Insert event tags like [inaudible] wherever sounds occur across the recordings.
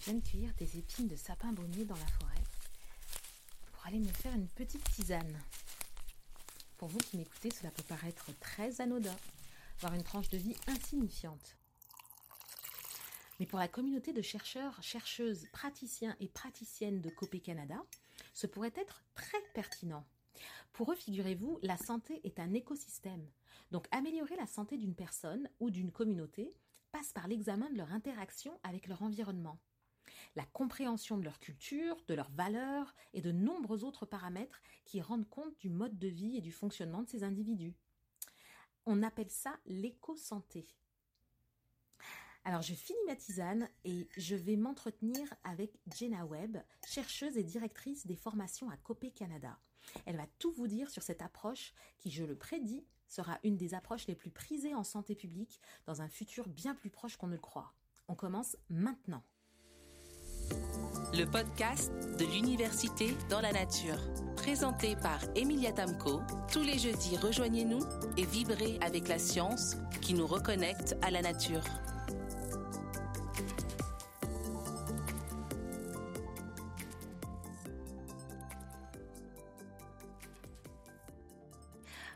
je viens de cueillir des épines de sapin bonnier dans la forêt pour aller me faire une petite tisane. Pour vous qui m'écoutez, cela peut paraître très anodin, voire une tranche de vie insignifiante. Mais pour la communauté de chercheurs, chercheuses, praticiens et praticiennes de Copé Canada, ce pourrait être très pertinent. Pour eux, figurez-vous, la santé est un écosystème. Donc améliorer la santé d'une personne ou d'une communauté passe par l'examen de leur interaction avec leur environnement, la compréhension de leur culture, de leurs valeurs et de nombreux autres paramètres qui rendent compte du mode de vie et du fonctionnement de ces individus. On appelle ça l'éco-santé. Alors je finis ma tisane et je vais m'entretenir avec Jenna Webb, chercheuse et directrice des formations à Copé Canada. Elle va tout vous dire sur cette approche qui, je le prédis, sera une des approches les plus prisées en santé publique dans un futur bien plus proche qu'on ne le croit. On commence maintenant. Le podcast de l'Université dans la nature, présenté par Emilia Tamco. Tous les jeudis, rejoignez-nous et vibrez avec la science qui nous reconnecte à la nature.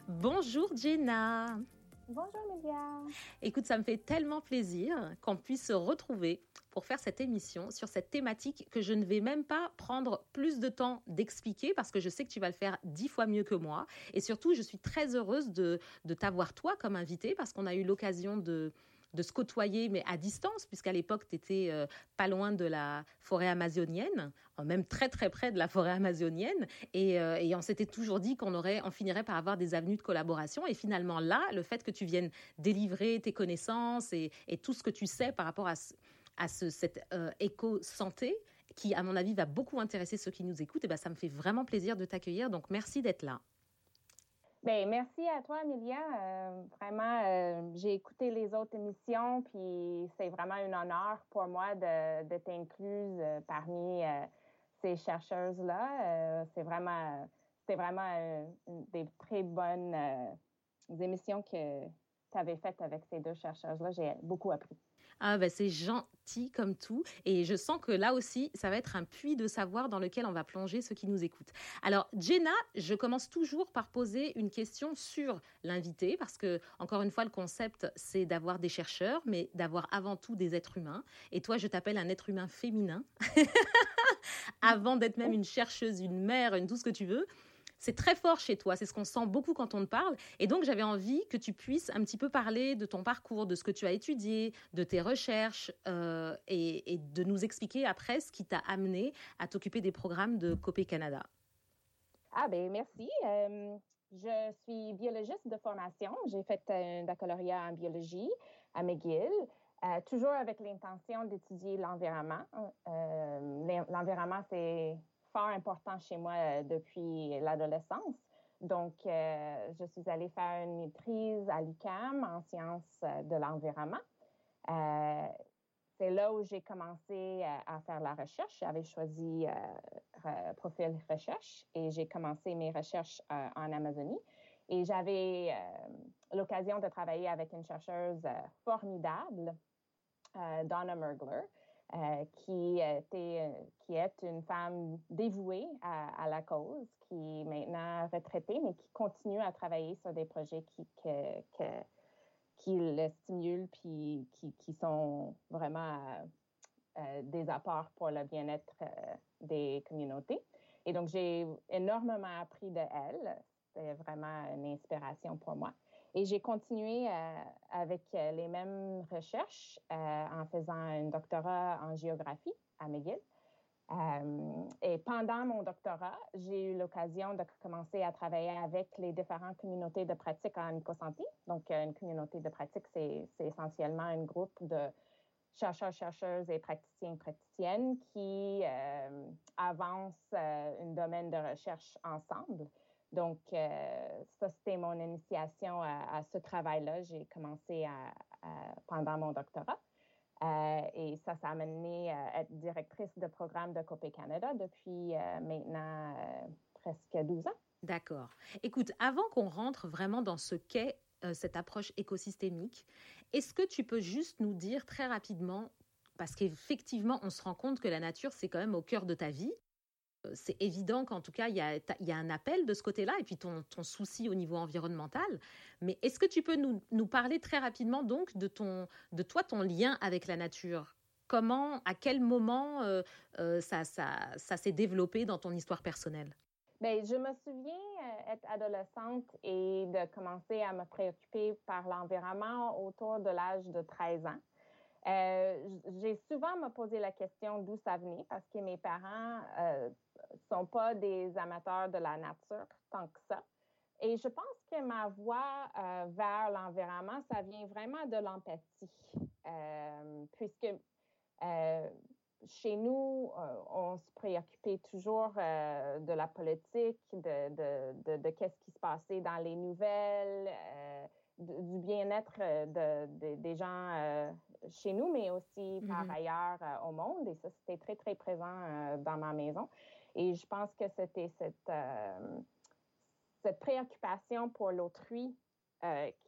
Bonjour Jenna. Bonjour Média. Écoute, ça me fait tellement plaisir qu'on puisse se retrouver pour faire cette émission sur cette thématique que je ne vais même pas prendre plus de temps d'expliquer parce que je sais que tu vas le faire dix fois mieux que moi. Et surtout, je suis très heureuse de, de t'avoir toi comme invité parce qu'on a eu l'occasion de, de se côtoyer, mais à distance, puisqu'à l'époque, tu étais euh, pas loin de la forêt amazonienne, euh, même très très près de la forêt amazonienne, euh, et, on s'était toujours dit qu'on aurait, on finirait par avoir des avenues de collaboration, et finalement là, le fait que tu viennes délivrer tes connaissances et, tout ce que tu sais par rapport à, à ce, cette éco-santé, qui à mon avis va beaucoup intéresser ceux qui nous écoutent, et ben ça me fait vraiment plaisir de t'accueillir, donc merci d'être là. Bien, merci à toi, Amélia. Euh, vraiment, euh, j'ai écouté les autres émissions, puis c'est vraiment un honneur pour moi de, de t'incluse euh, parmi ces chercheuses-là. c'est vraiment, c'était vraiment des très bonnes émissions que tu avais faites avec ces deux chercheuses-là. J'ai beaucoup appris. Ah ben c'est gentil comme tout et je sens que là aussi ça va être un puits de savoir dans lequel on va plonger ceux qui nous écoutent. Alors Jenna, je commence toujours par poser une question sur l'invité parce que encore une fois le concept c'est d'avoir des chercheurs mais d'avoir avant tout des êtres humains et toi je t'appelle un être humain féminin [laughs] avant d'être même une chercheuse, une mère, une tout ce que tu veux c'est très fort chez toi, c'est ce qu'on sent beaucoup quand on te parle. Et donc j'avais envie que tu puisses un petit peu parler de ton parcours, de ce que tu as étudié, de tes recherches euh, et, de nous expliquer après ce qui t'a amené à t'occuper des programmes de Copé Canada. Ah ben merci. Euh, je suis biologiste de formation. J'ai fait un baccalauréat en biologie à McGill. Euh, toujours avec l'intention d'étudier l'environnement. l'environnement, c'est fort important chez moi euh, depuis l'adolescence. Donc, euh, je suis allée faire une maîtrise à l'UCAM en sciences euh, de l'environnement. c'est là où j'ai commencé à faire la recherche. J'avais choisi profil recherche et j'ai commencé mes recherches en Amazonie. Et j'avais l'occasion de travailler avec une chercheuse formidable, Donna Mergler, euh, qui, était, qui est une femme dévouée à, la cause, qui est maintenant retraitée, mais qui continue à travailler sur des projets qui, que, le stimulent, puis qui, sont vraiment euh, des apports pour le bien-être euh, des communautés. Et donc, j'ai énormément appris de elle. C'était vraiment une inspiration pour moi. Et j'ai continué euh, avec euh, les mêmes recherches euh, en faisant un doctorat en géographie à McGill. et pendant mon doctorat, j'ai eu l'occasion de commencer à travailler avec les différentes communautés de pratique en éco-santé. Donc, une communauté de pratique, c'est essentiellement un groupe de chercheurs, chercheuses et praticiens, praticiennes qui avancent un domaine de recherche ensemble. Donc, euh, ça, c'était mon initiation à, ce travail-là. J'ai commencé pendant mon doctorat. Euh, et ça, ça m'a amené à être directrice de programme de Copé Canada depuis euh, maintenant presque 12 ans. D'accord. Écoute, avant qu'on rentre vraiment dans ce qu'est cette approche écosystémique, est-ce que tu peux juste nous dire très rapidement parce qu'effectivement, on se rend compte que la nature, c'est quand même au cœur de ta vie. Euh, c'est évident qu'en tout cas, il y a, un appel de ce côté-là, et puis ton, souci au niveau environnemental. Mais est-ce que tu peux nous, parler très rapidement donc de, ton, de toi, ton lien avec la nature? Comment, à quel moment euh, euh, ça, ça, s'est développé dans ton histoire personnelle? Bien, je me souviens être adolescente et de commencer à me préoccuper par l'environnement autour de l'âge de 13 ans. Euh, j'ai souvent me posé la question d'où ça venait parce que mes parents euh, sont pas des amateurs de la nature tant que ça. Et je pense que ma voie euh, vers l'environnement, ça vient vraiment de l'empathie, euh, puisque chez nous, on se préoccupait toujours de la politique, de, de, de, de qu'est-ce qui se passait dans les nouvelles, du bien-être de, des gens chez nous, mais aussi par mm-hmm. ailleurs euh, au monde. Et ça, c'était très, très présent euh, dans ma maison. Et je pense que c'était cette, euh, cette préoccupation pour l'autrui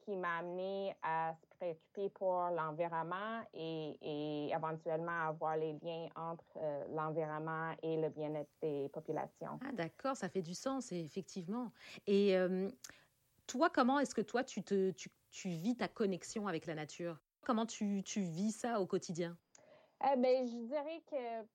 qui m'a amené à se préoccuper pour l'environnement et, et, éventuellement avoir les liens entre l'environnement et le bien-être des populations. Ah d'accord, ça fait du sens, effectivement. Et toi, comment est-ce que toi, tu, te, tu, tu vis ta connexion avec la nature? Comment tu, tu vis ça au quotidien? Eh bien, je dirais que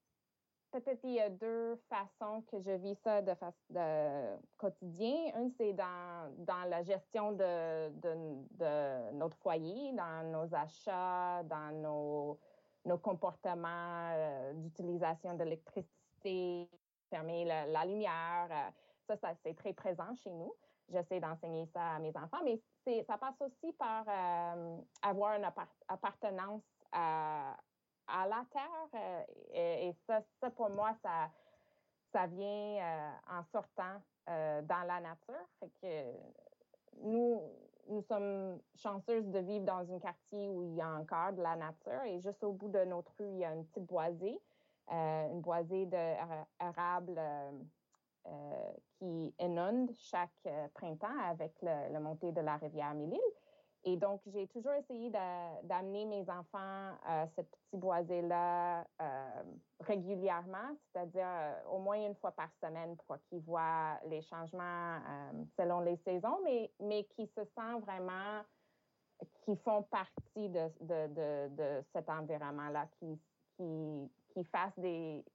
peut-être il y a deux façons que je vis ça de, de quotidien. Une, c'est dans, dans la gestion de, de, notre foyer, dans nos achats, dans nos, nos comportements euh, d'utilisation d'électricité, fermer la, lumière. Euh, ça, ça c'est très présent chez nous. J'essaie d'enseigner ça à mes enfants, mais ça passe aussi par euh, avoir une appartenance à, à la terre. Euh, et, ça, pour moi, ça, ça vient euh, en sortant dans la nature. Que nous, nous sommes chanceuses de vivre dans un quartier où il y a encore de la nature. Et juste au bout de notre rue, il y a une petite boisée, une boisée d'érable euh, qui inonde chaque euh, printemps avec le, montée de la rivière Mille. Et donc, j'ai toujours essayé d'amener mes enfants à cette petite boisée-là euh, régulièrement, c'est-à-dire au moins une fois par semaine pour qu'ils voient les changements selon les saisons, mais, mais qui se sentent vraiment, qui font partie de, de, de, de cet environnement-là, qui, qui, qui fassent des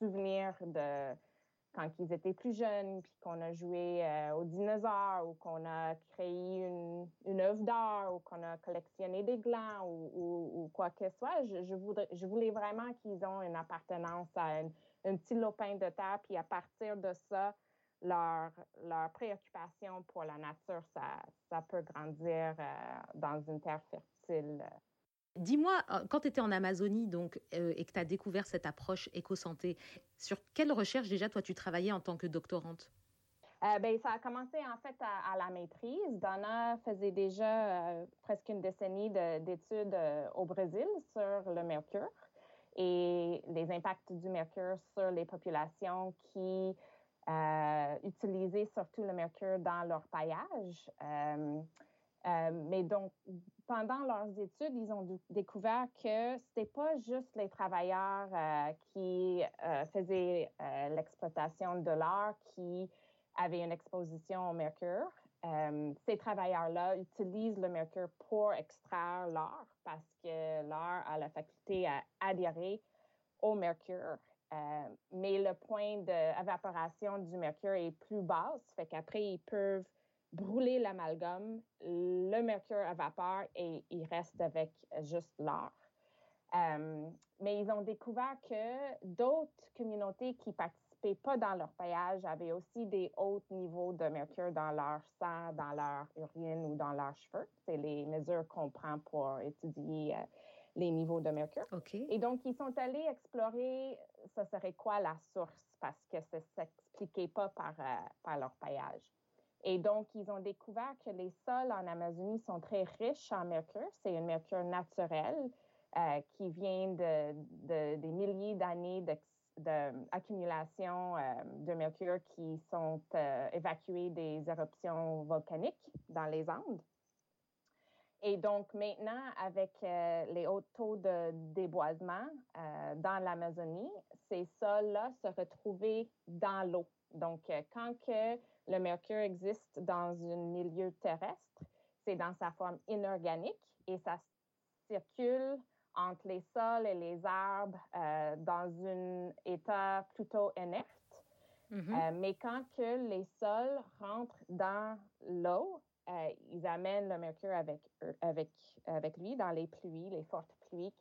souvenirs de quand ils étaient plus jeunes, puis qu'on a joué euh, aux dinosaures ou qu'on a créé une, une œuvre d'art ou qu'on a collectionné des glands ou, quoi que ce soit. Je, voulais vraiment qu'ils aient une appartenance à un petit lopin de terre, puis à partir de ça, leur, préoccupation pour la nature, ça, peut grandir euh, dans une terre fertile. Dis-moi, euh, quand tu étais en Amazonie donc, euh, et que tu as découvert cette approche éco-santé, sur quelle recherche déjà toi tu travaillais en tant que doctorante? Euh, ben, ça a commencé en fait à, la maîtrise. Donna faisait déjà presque une décennie d'études au Brésil sur le mercure et les impacts du mercure sur les populations qui utilisaient surtout le mercure dans leur paillage. Mais donc, pendant leurs études, ils ont découvert que c'était pas juste les travailleurs euh, qui euh, faisaient euh, l'exploitation de l'or qui avaient une exposition au mercure. ces travailleurs-là utilisent le mercure pour extraire l'or parce que l'or a la faculté à adhérer au mercure. mais le point d'évaporation du mercure est plus bas, fait qu'après, ils peuvent brûler l'amalgame, le mercure évapore et il reste avec juste l'or. Euh, mais ils ont découvert que d'autres communautés qui participaient pas dans leur paillage avaient aussi des hauts niveaux de mercure dans leur sang, dans leur urine ou dans leurs cheveux. C'est les mesures qu'on prend pour étudier euh, les niveaux de mercure. Et donc, ils sont allés explorer ce serait quoi la source? Parce que ça ne s'expliquait pas par, euh, par leur paillage. Et donc, ils ont découvert que les sols en Amazonie sont très riches en mercure. C'est un mercure naturel euh, qui vient de, des milliers d'années d'accumulation euh, de mercure qui sont euh, évacuées des éruptions volcaniques dans les Andes. Et donc maintenant, avec euh, les hauts taux de déboisement dans l'Amazonie, ces sols-là se retrouvaient dans l'eau. Donc, quand que le mercure existe dans un milieu terrestre, c'est dans sa forme inorganique et ça circule entre les sols et les arbres dans un état plutôt inerte. Mm-hmm. mais quand que les sols rentrent dans l'eau, euh, ils amènent le mercure avec, avec, avec lui dans les pluies, les fortes pluies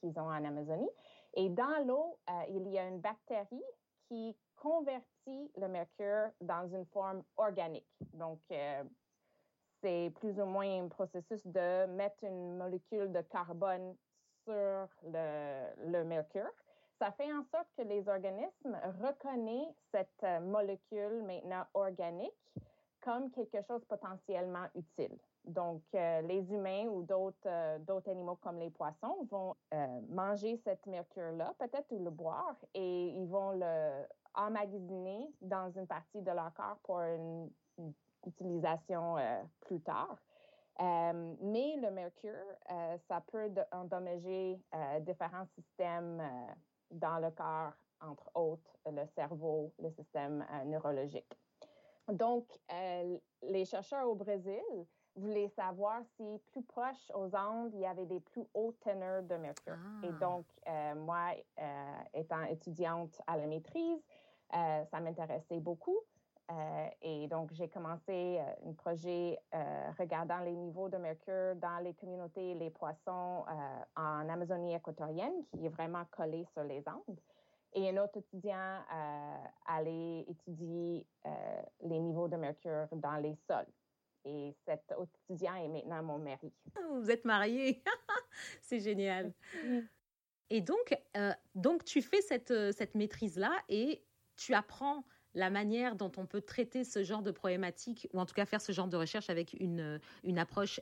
qu'ils ont en Amazonie. Et dans l'eau, euh, il y a une bactérie qui convertit le mercure dans une forme organique. Donc, euh, c'est plus ou moins un processus de mettre une molécule de carbone sur le, le mercure. Ça fait en sorte que les organismes reconnaissent cette molécule maintenant organique comme quelque chose potentiellement utile. Donc, euh, les humains ou d'autres euh, d'autres animaux comme les poissons vont euh, manger cette mercure-là, peut-être ou le boire, et ils vont le emmagasiner dans une partie de leur corps pour une, utilisation plus tard. mais le mercure, ça peut endommager différents systèmes dans le corps, entre autres le cerveau, le système neurologique. Donc, les chercheurs au Brésil voulaient savoir si plus proche aux Andes, il y avait des plus hauts teneurs de mercure. Et ah. donc, euh, moi, euh, étant étudiante à la maîtrise, ça m'intéressait beaucoup. et donc, j'ai commencé un projet regardant les niveaux de mercure dans les communautés les poissons en Amazonie équatorienne, qui est vraiment collé sur les Andes et un autre étudiant euh, allait étudier euh, les niveaux de mercure dans les sols. Et cet autre étudiant est maintenant mon mari. Vous êtes mariés. [laughs] C'est génial. Et donc, euh, donc, tu fais cette, cette maîtrise-là et tu apprends la manière dont on peut traiter ce genre de problématique, ou en tout cas faire ce genre de recherche avec une, une approche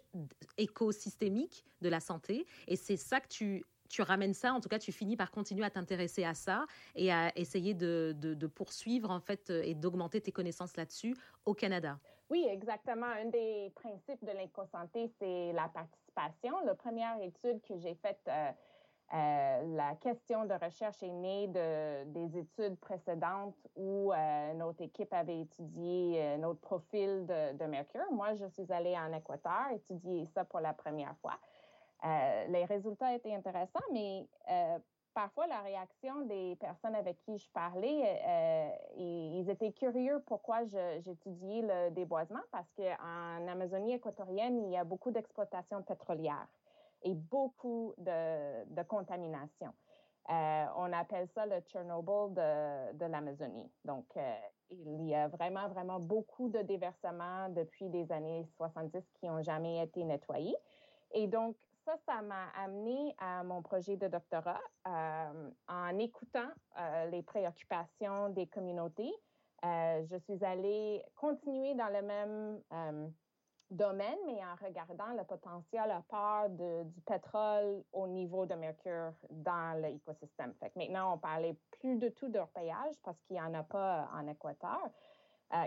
écosystémique de la santé. Et c'est ça que tu tu ramènes ça, en tout cas, tu finis par continuer à t'intéresser à ça et à essayer de, de, poursuivre, en fait, et d'augmenter tes connaissances là-dessus au Canada. Oui, exactement. Un des principes de l'éco-santé, c'est la participation. La première étude que j'ai faite, euh, euh, la question de recherche est née de, des études précédentes où euh, notre équipe avait étudié notre profil de, mercure. Moi, je suis allée en Équateur étudier ça pour la première fois. Les résultats étaient intéressants, mais parfois la réaction des personnes avec qui je parlais, euh, ils, étaient curieux pourquoi j'étudiais le déboisement parce qu'en Amazonie équatorienne, il y a beaucoup d'exploitation pétrolière et beaucoup de, contamination. on appelle ça le Tchernobyl de, de l'Amazonie. Donc, il y a vraiment, vraiment beaucoup de déversements depuis les années 70 qui n'ont jamais été nettoyés. Et donc, ça, ça m'a amené à mon projet de doctorat euh, en écoutant euh, les préoccupations des communautés. Euh, je suis allée continuer dans le même domaine, mais en regardant le potentiel à part du pétrole au niveau de mercure dans l'écosystème. Maintenant, on parlait plus de tout d'orpaillage parce qu'il n'y en a pas en Équateur.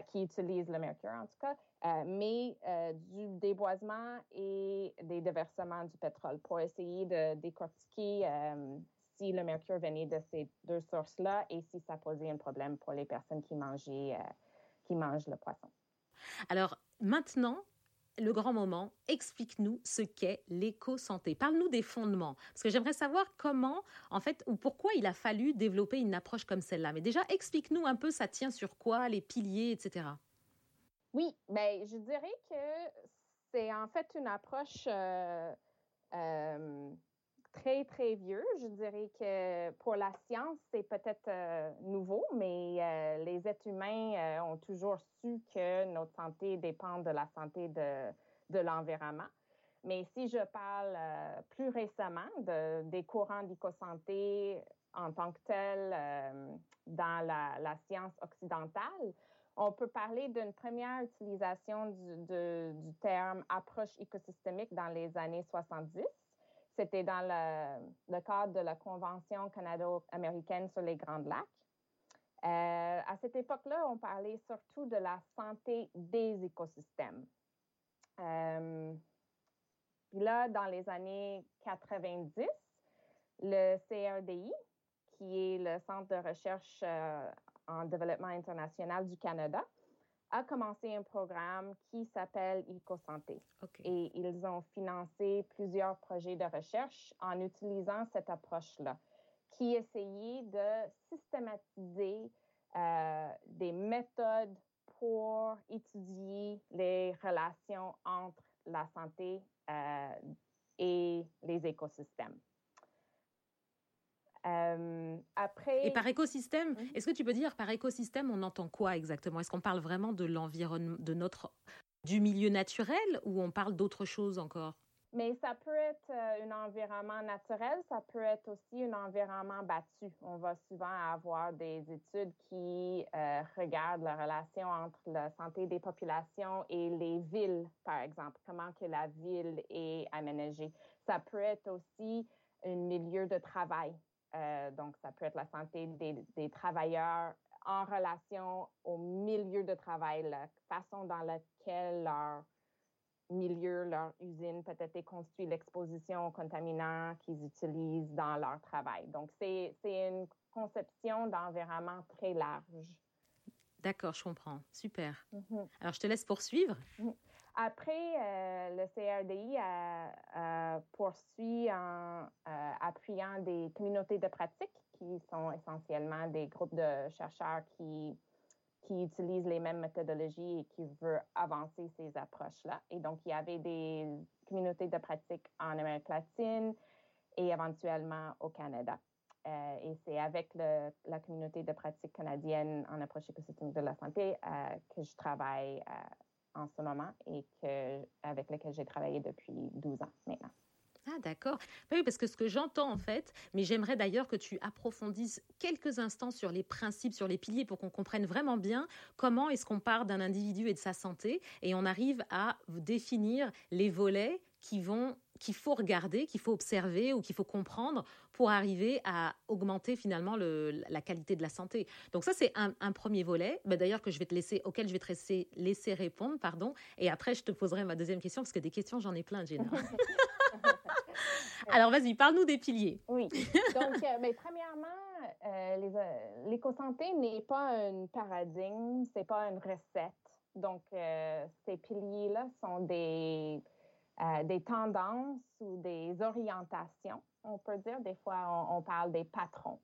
qui utilise le mercure en tout cas, euh, mais euh, du déboisement et des déversements du pétrole pour essayer de décortiquer euh, si le mercure venait de ces deux sources-là et si ça posait un problème pour les personnes qui mangeaient, qui mangent le poisson. Alors maintenant, le grand moment, explique-nous ce qu'est l'éco-santé. Parle-nous des fondements, parce que j'aimerais savoir comment, en fait, ou pourquoi il a fallu développer une approche comme celle-là. Mais déjà, explique-nous un peu, ça tient sur quoi, les piliers, etc. Oui, ben, je dirais que c'est en fait une approche euh, euh, très, très vieux. Je dirais que pour la science, c'est peut-être euh, nouveau, mais les êtres humains ont toujours su que notre santé dépend de la santé de, de l'environnement. Mais si je parle plus récemment de, des courants d'éco-santé en tant que tels dans la, science occidentale, on peut parler d'une première utilisation du, terme approche écosystémique dans les années 70. C'était dans le, cadre de la Convention canado-américaine sur les Grands Lacs. Euh, à cette époque-là, on parlait surtout de la santé des écosystèmes. Euh, Puis là, dans les années 90, le CRDI, qui est le Centre de recherche euh, en développement international du Canada, a commencé un programme qui s'appelle EcoSanté. Et ils ont financé plusieurs projets de recherche en utilisant cette approche-là, qui essayait de systématiser euh, des méthodes pour étudier les relations entre la santé euh, et les écosystèmes. Euh, après... Et par écosystème, mhm. est-ce que tu peux dire par écosystème, on entend quoi exactement? Est-ce qu'on parle vraiment de l'environnement, de notre, du milieu naturel ou on parle d'autre chose encore? Mais ça peut être euh, un environnement naturel, ça peut être aussi un environnement battu. On va souvent avoir des études qui euh, regardent la relation entre la santé des populations et les villes, par exemple, comment que la ville est aménagée. Ça peut être aussi un milieu de travail. Euh, donc, ça peut être la santé des, des, travailleurs en relation au milieu de travail, la façon dans laquelle leur milieu, leur usine peut-être est construit l'exposition aux contaminants qu'ils utilisent dans leur travail. Donc, c'est une conception d'environnement très large. D'accord, je comprends. Super. Mm-hmm. Alors, je te laisse poursuivre. Mm-hmm. Après, euh, le CRDI a, poursuit en euh, appuyant des communautés de pratique qui sont essentiellement des groupes de chercheurs qui utilisent les mêmes méthodologies et qui veut avancer ces approches-là. Et donc, il y avait des communautés de pratique en Amérique latine et éventuellement au Canada. Euh, et c'est avec la communauté de pratique canadienne en approche écosystémique de la santé que je travaille en ce moment et avec laquelle j'ai travaillé depuis 12 ans maintenant. Ah d'accord. Bah oui, parce que ce que j'entends en fait, mais j'aimerais d'ailleurs que tu approfondisses quelques instants sur les principes, sur les piliers, pour qu'on comprenne vraiment bien comment est-ce qu'on part d'un individu et de sa santé, et on arrive à définir les volets qui vont qu'il faut regarder, qu'il faut observer ou qu'il faut comprendre pour arriver à augmenter finalement le, la qualité de la santé. Donc ça, c'est un, premier volet, bah, d'ailleurs que je vais te laisser, auquel je vais te laisser, laisser répondre, pardon, et après je te poserai ma deuxième question parce que des questions j'en ai plein, Gina. [laughs] Alors, vas-y, parle-nous des piliers. Oui. [laughs] Donc, euh, mais premièrement, euh, euh, l'éco-santé n'est pas un paradigme, c'est pas une recette. Donc, ces piliers-là sont des, des tendances ou des orientations, on peut dire. Des fois, on, parle des patrons.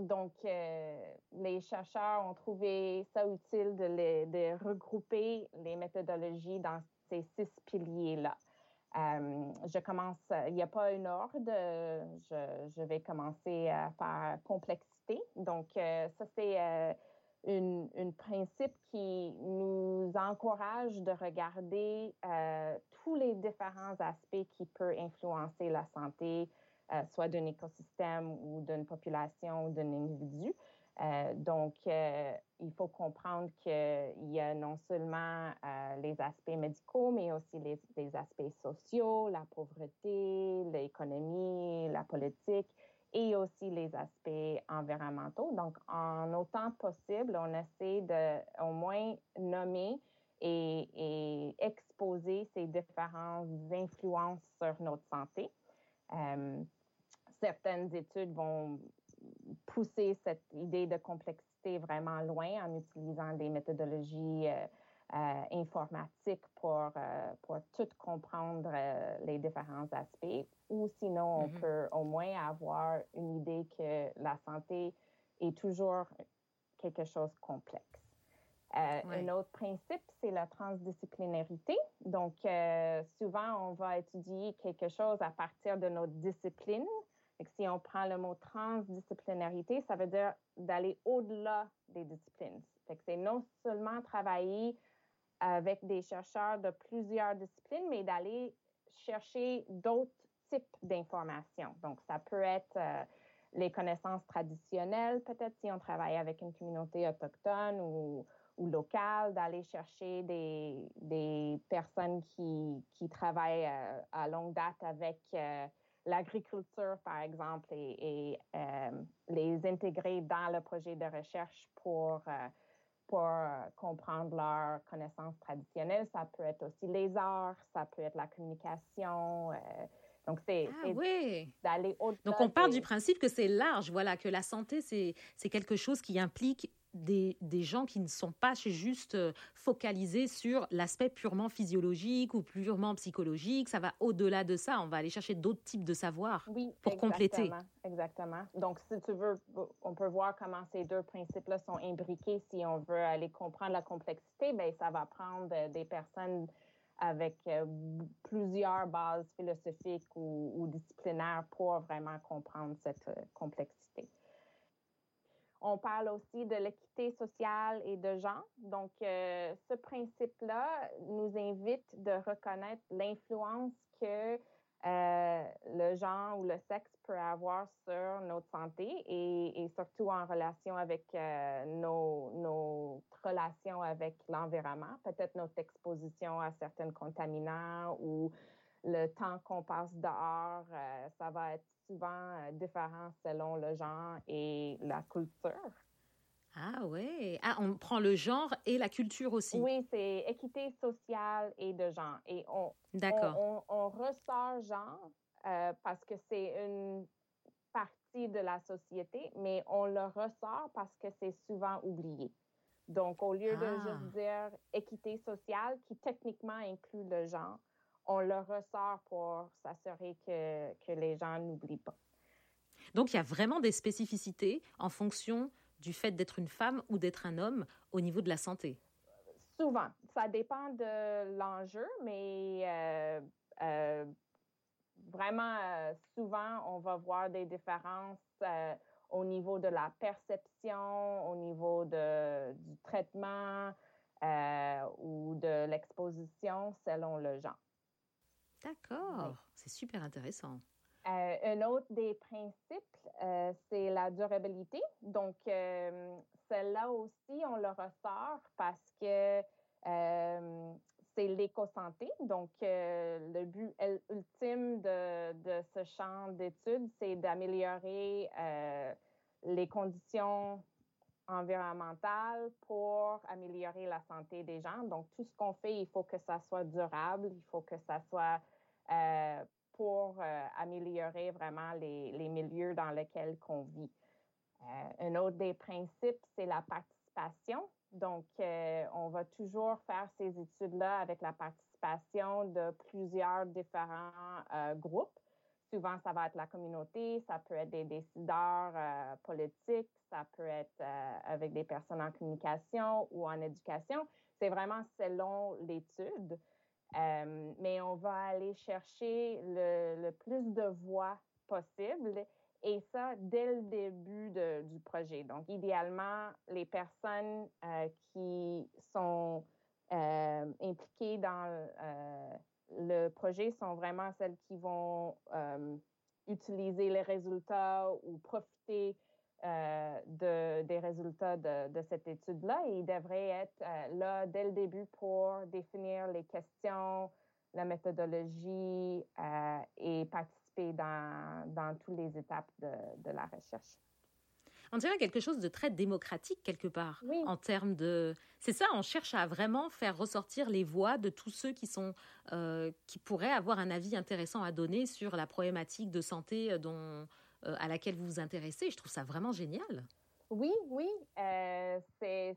donc, les chercheurs ont trouvé ça utile de, regrouper les méthodologies dans ces six piliers-là. Euh, je commence, il n'y a pas une ordre, je, je, vais commencer par complexité. Donc, euh, ça, c'est euh, un principe qui nous encourage de regarder tous les différents aspects qui peuvent influencer la santé, soit d'un écosystème ou d'une population ou d'un individu. Euh, donc, euh, il faut comprendre qu'il y a non seulement euh, les aspects médicaux, mais aussi les, aspects sociaux, la pauvreté, l'économie, la politique et aussi les aspects environnementaux. Donc, en autant possible, on essaie de au moins nommer et, exposer ces différentes influences sur notre santé. certaines études vont pousser cette idée de complexité vraiment loin en utilisant des méthodologies euh, euh, informatiques pour, euh, pour tout comprendre les différents aspects. Ou sinon, on mm-hmm. peut au moins avoir une idée que la santé est toujours quelque chose de complexe. Un autre principe, c'est la transdisciplinarité. Donc, souvent, on va étudier quelque chose à partir de notre discipline, si on prend le mot transdisciplinarité, ça veut dire d'aller au-delà des disciplines. c'est non seulement travailler avec des chercheurs de plusieurs disciplines, mais d'aller chercher d'autres types d'informations. Donc, ça peut être euh, les connaissances traditionnelles, peut-être si on travaille avec une communauté autochtone ou, locale, d'aller chercher des, personnes qui, travaillent euh, à longue date avec euh, l'agriculture, par exemple, et, les intégrer dans le projet de recherche pour euh, pour comprendre leurs connaissances traditionnelles. Ça peut être aussi les arts, ça peut être la communication. donc, c'est ah, oui. d'aller au-delà. Donc, on part du principe que c'est large, voilà, que la santé, c'est quelque chose qui implique des, des, gens qui ne sont pas juste euh, focalisés sur l'aspect purement physiologique ou purement psychologique. Ça va au-delà de ça. On va aller chercher d'autres types de savoirs oui, pour compléter. Exactement. Donc, si tu veux, on peut voir comment ces deux principes-là sont imbriqués. Si on veut aller comprendre la complexité, ben ça va prendre euh, des personnes avec euh, plusieurs bases philosophiques ou, ou, disciplinaires pour vraiment comprendre cette complexité. On parle aussi de l'équité sociale et de genre. Donc, euh, ce principe-là nous invite de reconnaître l'influence que euh, le genre ou le sexe peut avoir sur notre santé et, surtout en relation avec euh, nos, relations avec l'environnement, peut-être notre exposition à certains contaminants ou le temps qu'on passe dehors, ça va être souvent euh, différent selon le genre et la culture. Ah oui. Ah, on prend le genre et la culture aussi. Oui, c'est équité sociale et de genre. Et on, on, on, ressort genre euh, parce que c'est une partie de la société, mais on le ressort parce que c'est souvent oublié. Donc, au lieu de ah. juste dire équité sociale, qui techniquement inclut le genre, on le ressort pour s'assurer que, que les gens n'oublient pas. Donc il y a vraiment des spécificités en fonction du fait d'être une femme ou d'être un homme au niveau de la santé. Souvent, ça dépend de l'enjeu, mais euh, euh, vraiment euh, souvent, on va voir des différences au niveau de la perception, au niveau de, du traitement ou de l'exposition selon le genre. D'accord, c'est super intéressant. Euh, un autre des principes, euh, c'est la durabilité. Donc, euh, celle-là aussi, on le ressort parce que c'est l'éco-santé. Donc, le but ultime de, de ce champ d'études, c'est d'améliorer les conditions environnementales pour améliorer la santé des gens. Donc, tout ce qu'on fait, il faut que ça soit durable, il faut que ça soit euh, pour euh, améliorer vraiment les, milieux dans lesquels on vit. Euh, un autre des principes, c'est la participation. Donc, on va toujours faire ces études-là avec la participation de plusieurs différents groupes. Souvent, ça va être la communauté, ça peut être des décideurs politiques, ça peut être avec des personnes en communication ou en éducation. C'est vraiment selon l'étude. Euh, mais on va aller chercher le, plus de voix possible et ça dès le début du projet. Donc, idéalement, les personnes euh, qui sont euh, impliquées dans le projet sont vraiment celles qui vont utiliser les résultats ou profiter euh, de, des résultats de, de cette étude-là et il devrait être euh, là dès le début pour définir les questions, la méthodologie euh, et participer dans, dans toutes les étapes de, de, la recherche. On dirait quelque chose de très démocratique quelque part oui. en termes de. C'est ça, on cherche à vraiment faire ressortir les voix de tous ceux qui sont qui pourraient avoir un avis intéressant à donner sur la problématique de santé dont à laquelle vous vous intéressez. Je trouve ça vraiment génial. Oui, oui, euh, c'est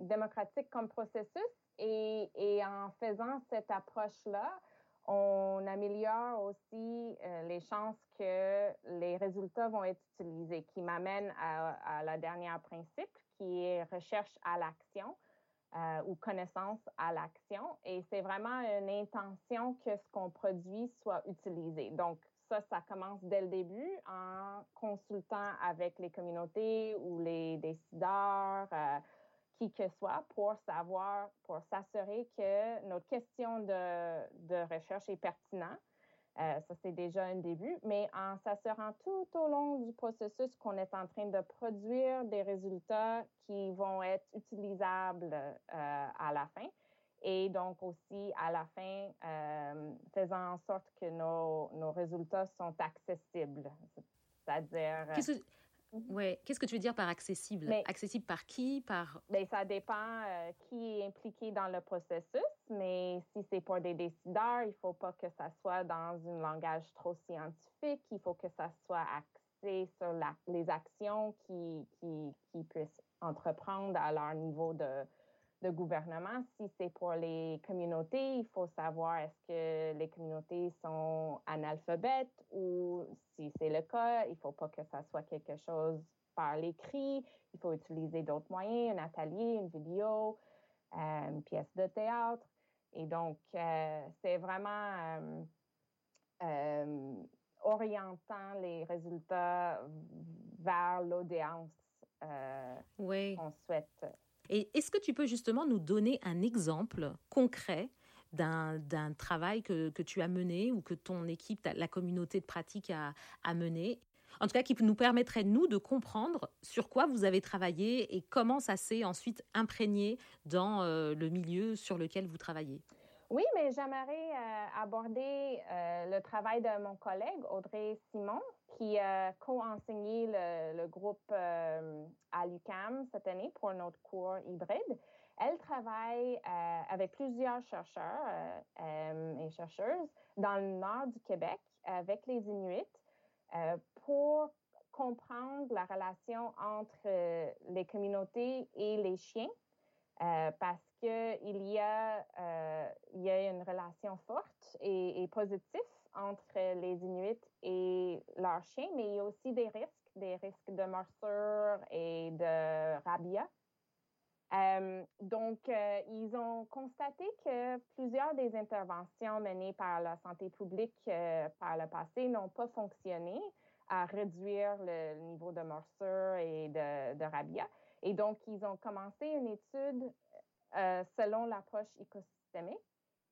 démocratique comme processus et, en faisant cette approche-là, on améliore aussi euh, les chances que les résultats vont être utilisés, qui m'amène à, la dernière principe, qui est recherche à l'action euh, ou connaissance à l'action. Et c'est vraiment une intention que ce qu'on produit soit utilisé. Donc, ça, ça commence dès le début en consultant avec les communautés ou les décideurs, euh, qui que soit, pour savoir, pour s'assurer que notre question de, recherche est pertinente. Euh, ça, c'est déjà un début, mais en s'assurant tout au long du processus qu'on est en train de produire des résultats qui vont être utilisables euh, à la fin et donc aussi à la fin, euh, faisant en sorte que nos, nos, résultats sont accessibles. C'est-à-dire... Euh, Ouais. Qu'est-ce que tu veux dire par accessible? accessible par qui? Par... Bien, ça dépend euh, qui est impliqué dans le processus, mais si c'est pour des décideurs, il ne faut pas que ça soit dans un langage trop scientifique. Il faut que ça soit axé sur les actions qui, qui, qui puissent entreprendre à leur niveau de, de gouvernement. Si c'est pour les communautés, il faut savoir est-ce que les communautés sont analphabètes ou si c'est le cas, il ne faut pas que ça soit quelque chose par l'écrit. Il faut utiliser d'autres moyens, un atelier, une vidéo, euh, une pièce de théâtre. Et donc, euh, c'est vraiment euh, orientant les résultats vers l'audience oui. qu'on souhaite et est-ce que tu peux justement nous donner un exemple concret d'un travail que, que, tu as mené ou que ton équipe, la communauté de pratique a, mené? En tout cas qui nous permettrait, nous, de comprendre sur quoi vous avez travaillé et comment ça s'est ensuite imprégné dans euh, le milieu sur lequel vous travaillez. Oui, mais j'aimerais euh, aborder euh, le travail de mon collègue Audrey Simon, qui a co-enseigné le, groupe euh, à l'UCAM cette année pour notre cours hybride. Elle travaille avec plusieurs chercheurs et chercheuses dans le nord du Québec avec les Inuits pour comprendre la relation entre les communautés et les chiens euh, parce qu'il y, a, euh, y a une relation forte et, positive entre les Inuits et leurs chiens, mais il y a aussi des risques, des risques de morsure et de rabia. Euh, donc, ils ont constaté que plusieurs des interventions menées par la santé publique par le passé n'ont pas fonctionné à réduire le niveau de morsure et de, de rabia. Et donc, ils ont commencé une étude euh, selon l'approche écosystémique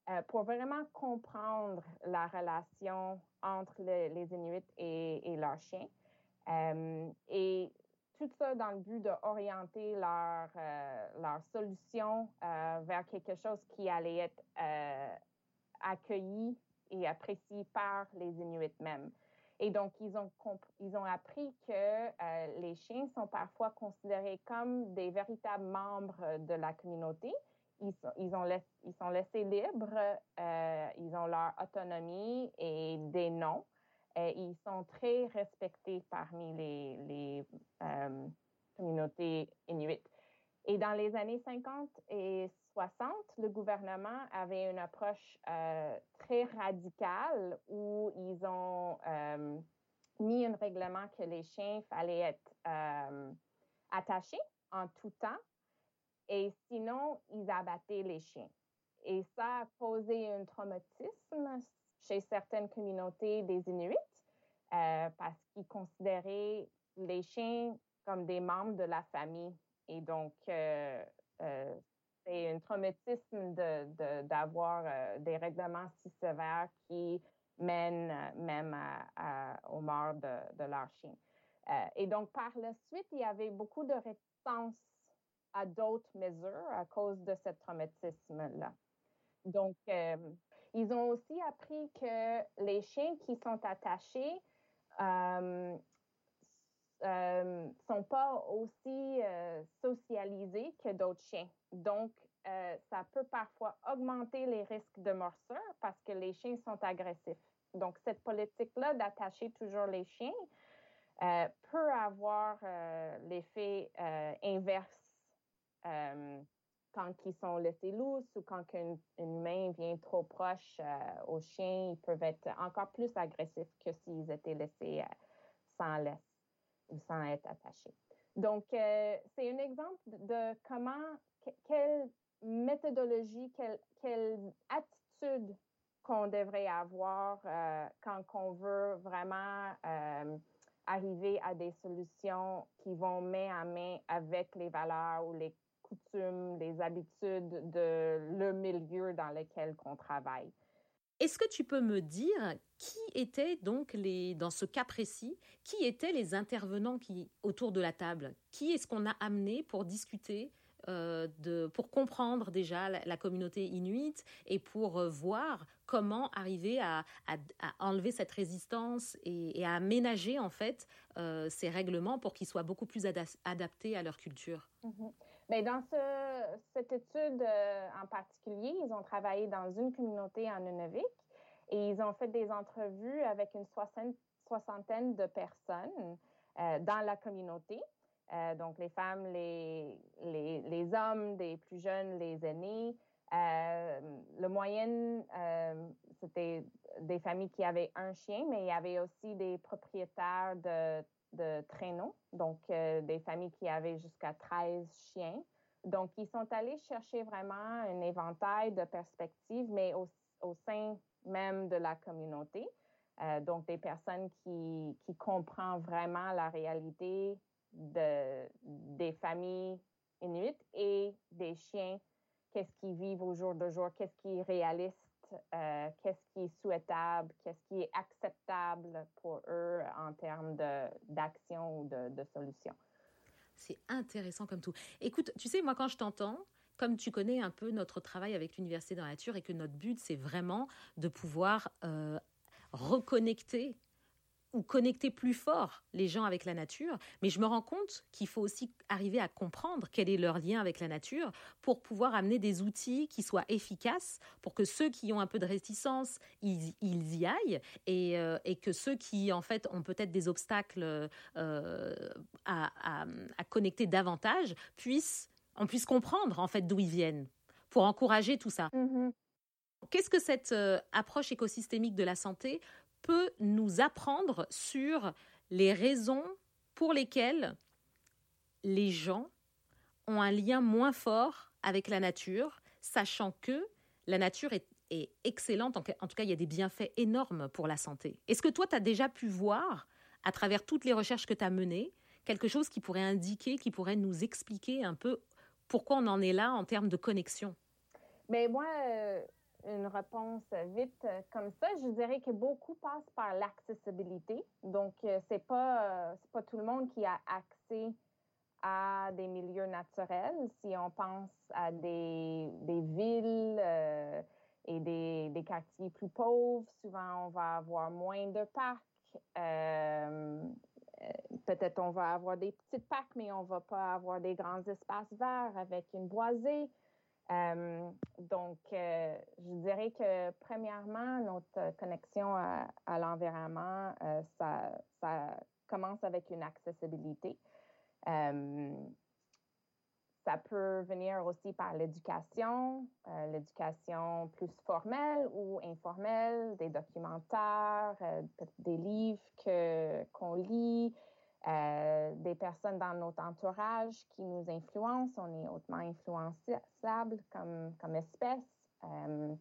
euh, pour vraiment comprendre la relation entre les Inuits et, leurs chiens. Euh, et tout ça dans le but d'orienter leur, leur solution vers quelque chose qui allait être accueilli et apprécié par les Inuits même. Et donc, ils ont, ils ont appris que euh, les chiens sont parfois considérés comme des véritables membres de la communauté. Ils sont, ils ont ils sont laissés libres, euh, ils ont leur autonomie et des noms. Ils sont très respectés parmi les, les euh, communautés inuites. Et dans les années 50 et 60, le gouvernement avait une approche euh, très radicale où ils ont euh, mis un règlement que les chiens fallait être euh, attachés en tout temps et sinon, ils abattaient les chiens. Et ça a causé un traumatisme chez certaines communautés des Inuits parce qu'ils considéraient les chiens comme des membres de la famille et donc, c'est un traumatisme d'avoir euh, des règlements si sévères qui mènent même à, aux morts de, de leur chien. et donc, par la suite, il y avait beaucoup de réticence à d'autres mesures à cause de ce traumatisme-là. Donc, ils ont aussi appris que les chiens qui sont attachés euh, sont pas aussi euh, socialisés que d'autres chiens. Donc, euh, ça peut parfois augmenter les risques de morsure parce que les chiens sont agressifs. Donc, cette politique-là d'attacher toujours les chiens euh, peut avoir l'effet inverse quand ils sont laissés lousses ou quand une main vient trop proche aux chiens, ils peuvent être encore plus agressifs que s'ils étaient laissés sans laisse sans être attaché. Donc, euh, c'est un exemple de comment, quelle méthodologie, quelle, attitude qu'on devrait avoir euh, quand on veut vraiment euh, arriver à des solutions qui vont main à main avec les valeurs ou les coutumes, les habitudes de le milieu dans lequel on travaille. Est-ce que tu peux me dire qui étaient donc les, dans ce cas précis, qui étaient les intervenants qui autour de la table? Qui est-ce qu'on a amené pour discuter de, pour comprendre déjà la, communauté inuite et pour voir comment arriver à, enlever cette résistance et, à aménager en fait ces règlements pour qu'ils soient beaucoup plus adaptés à leur culture? Mm-hmm. Ben, dans cette étude en particulier, ils ont travaillé dans une communauté en Nunavik et ils ont fait des entrevues avec une soixantaine, de personnes euh, dans la communauté. Euh, donc, les femmes, les, les, hommes, des plus jeunes, les aînés. Euh, le moyenne, c'était des familles qui avaient un chien, mais il y avait aussi des propriétaires de, de traîneaux, donc des familles qui avaient jusqu'à 13 chiens. Donc, ils sont allés chercher vraiment un éventail de perspectives, mais au, sein même de la communauté. Euh, donc, des personnes qui, qui comprennent vraiment la réalité de, des familles inuites et des chiens, qu'est-ce qu'ils vivent au jour de jour, qu'est-ce qui est réaliste, euh, qu'est-ce qui est souhaitable, qu'est-ce qui est acceptable pour eux en termes d'action ou de, de solution. C'est intéressant comme tout. Écoute, tu sais, moi, quand je t'entends, comme tu connais un peu notre travail avec l'Université dans la nature et que notre but, c'est vraiment de pouvoir euh, reconnecter ou connecter plus fort les gens avec la nature, mais je me rends compte qu'il faut aussi arriver à comprendre quel est leur lien avec la nature pour pouvoir amener des outils qui soient efficaces pour que ceux qui ont un peu de réticence, ils, y aillent et, euh, et, que ceux qui en fait ont peut-être des obstacles euh, à, à, connecter davantage puissent on puisse comprendre en fait d'où ils viennent pour encourager tout ça. Mm-hmm. Qu'est-ce que cette euh, approche écosystémique de la santé peut nous apprendre sur les raisons pour lesquelles les gens ont un lien moins fort avec la nature, sachant que la nature est, excellente, en, tout cas il y a des bienfaits énormes pour la santé. Est-ce que toi, tu as déjà pu voir, à travers toutes les recherches que tu as menées, quelque chose qui pourrait indiquer, qui pourrait nous expliquer un peu pourquoi on en est là en termes de connexion? Mais moi, euh, une réponse vite euh, comme ça, je dirais que beaucoup passent par l'accessibilité. Donc, euh, c'est pas, pas tout le monde qui a accès à des milieux naturels. Si on pense à des, des villes et des, des, quartiers plus pauvres, souvent on va avoir moins de parcs. Euh, peut-être on va avoir des petites parcs, mais on va pas avoir des grands espaces verts avec une boisée. Euh, donc, euh, je dirais que premièrement, notre connexion à, l'environnement, ça, ça, commence avec une accessibilité. ça peut venir aussi par l'éducation, l'éducation plus formelle ou informelle, des documentaires, des livres que, qu'on lit, euh, des personnes dans notre entourage qui nous influencent. On est hautement influençable comme, comme espèce. Euh,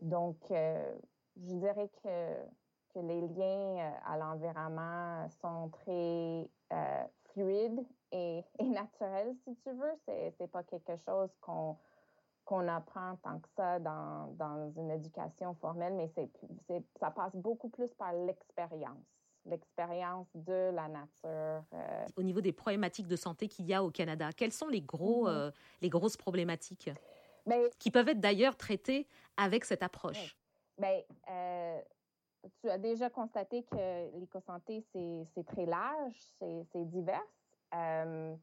donc, euh, je dirais que, que les liens à l'environnement sont très fluides [laughs] et, naturels, si tu veux. C'est n'est pas quelque chose qu'on qu'on apprend tant que ça dans, dans une éducation formelle, mais c'est ça passe beaucoup plus par l'expérience l'expérience de la nature. Euh. Au niveau des problématiques de santé qu'il y a au Canada, quelles sont les, gros, mm-hmm. euh, les grosses problématiques Mais, qui peuvent être d'ailleurs traitées avec cette approche? Bien, euh, tu as déjà constaté que l'écosanté, c'est très large, c'est divers. On,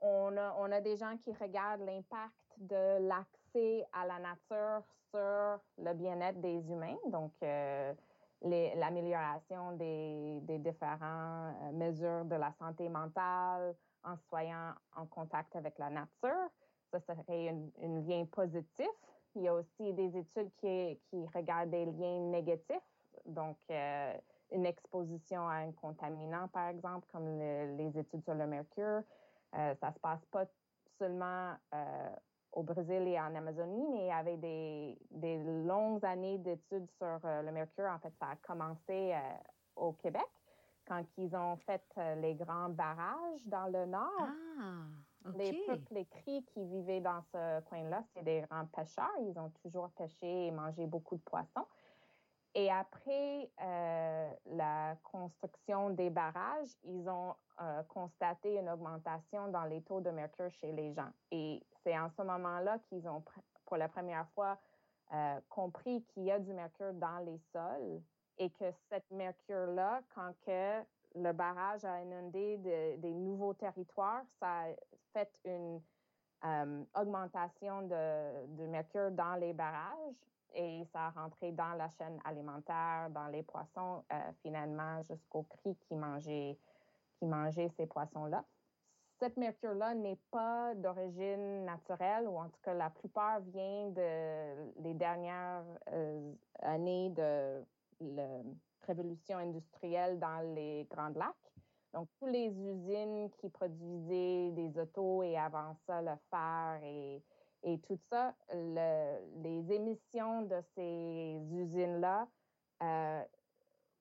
on, a, on, a, des gens qui regardent l'impact de l'accès à la nature sur le bien-être des humains. Donc, l'amélioration des, des différentes euh, mesures de la santé mentale en soyant en contact avec la nature. Ça serait un lien positif. Il y a aussi des études qui, qui regardent des liens négatifs, donc euh, une exposition à un contaminant, par exemple, comme les études sur le mercure. Euh, ça se passe pas seulement euh, au Brésil et en Amazonie, mais il y avait des, des longues années d'études sur euh, le mercure. En fait, ça a commencé euh, au Québec quand ils ont fait euh, les grands barrages dans le nord. Ah, Les peuples, les cris qui vivaient dans ce coin-là, c'est des grands pêcheurs. Ils ont toujours pêché et mangé beaucoup de poissons. Et après euh, la construction des barrages, ils ont euh, constaté une augmentation dans les taux de mercure chez les gens. Et c'est en ce moment-là qu'ils ont, pour la première fois, euh, compris qu'il y a du mercure dans les sols et que cette mercure-là, quand que le barrage a inondé des nouveaux territoires, ça a fait une augmentation de, de mercure dans les barrages et ça a rentré dans la chaîne alimentaire, dans les poissons, euh, finalement, jusqu'au cri qui mangeait, qui mangeait ces poissons-là. Cette mercure-là n'est pas d'origine naturelle, ou en tout cas, la plupart vient de les dernières euh, années de la révolution industrielle dans les Grands Lacs. Donc, toutes les usines qui produisaient des autos et avant ça, le fer et et tout ça, les émissions de ces usines-là euh,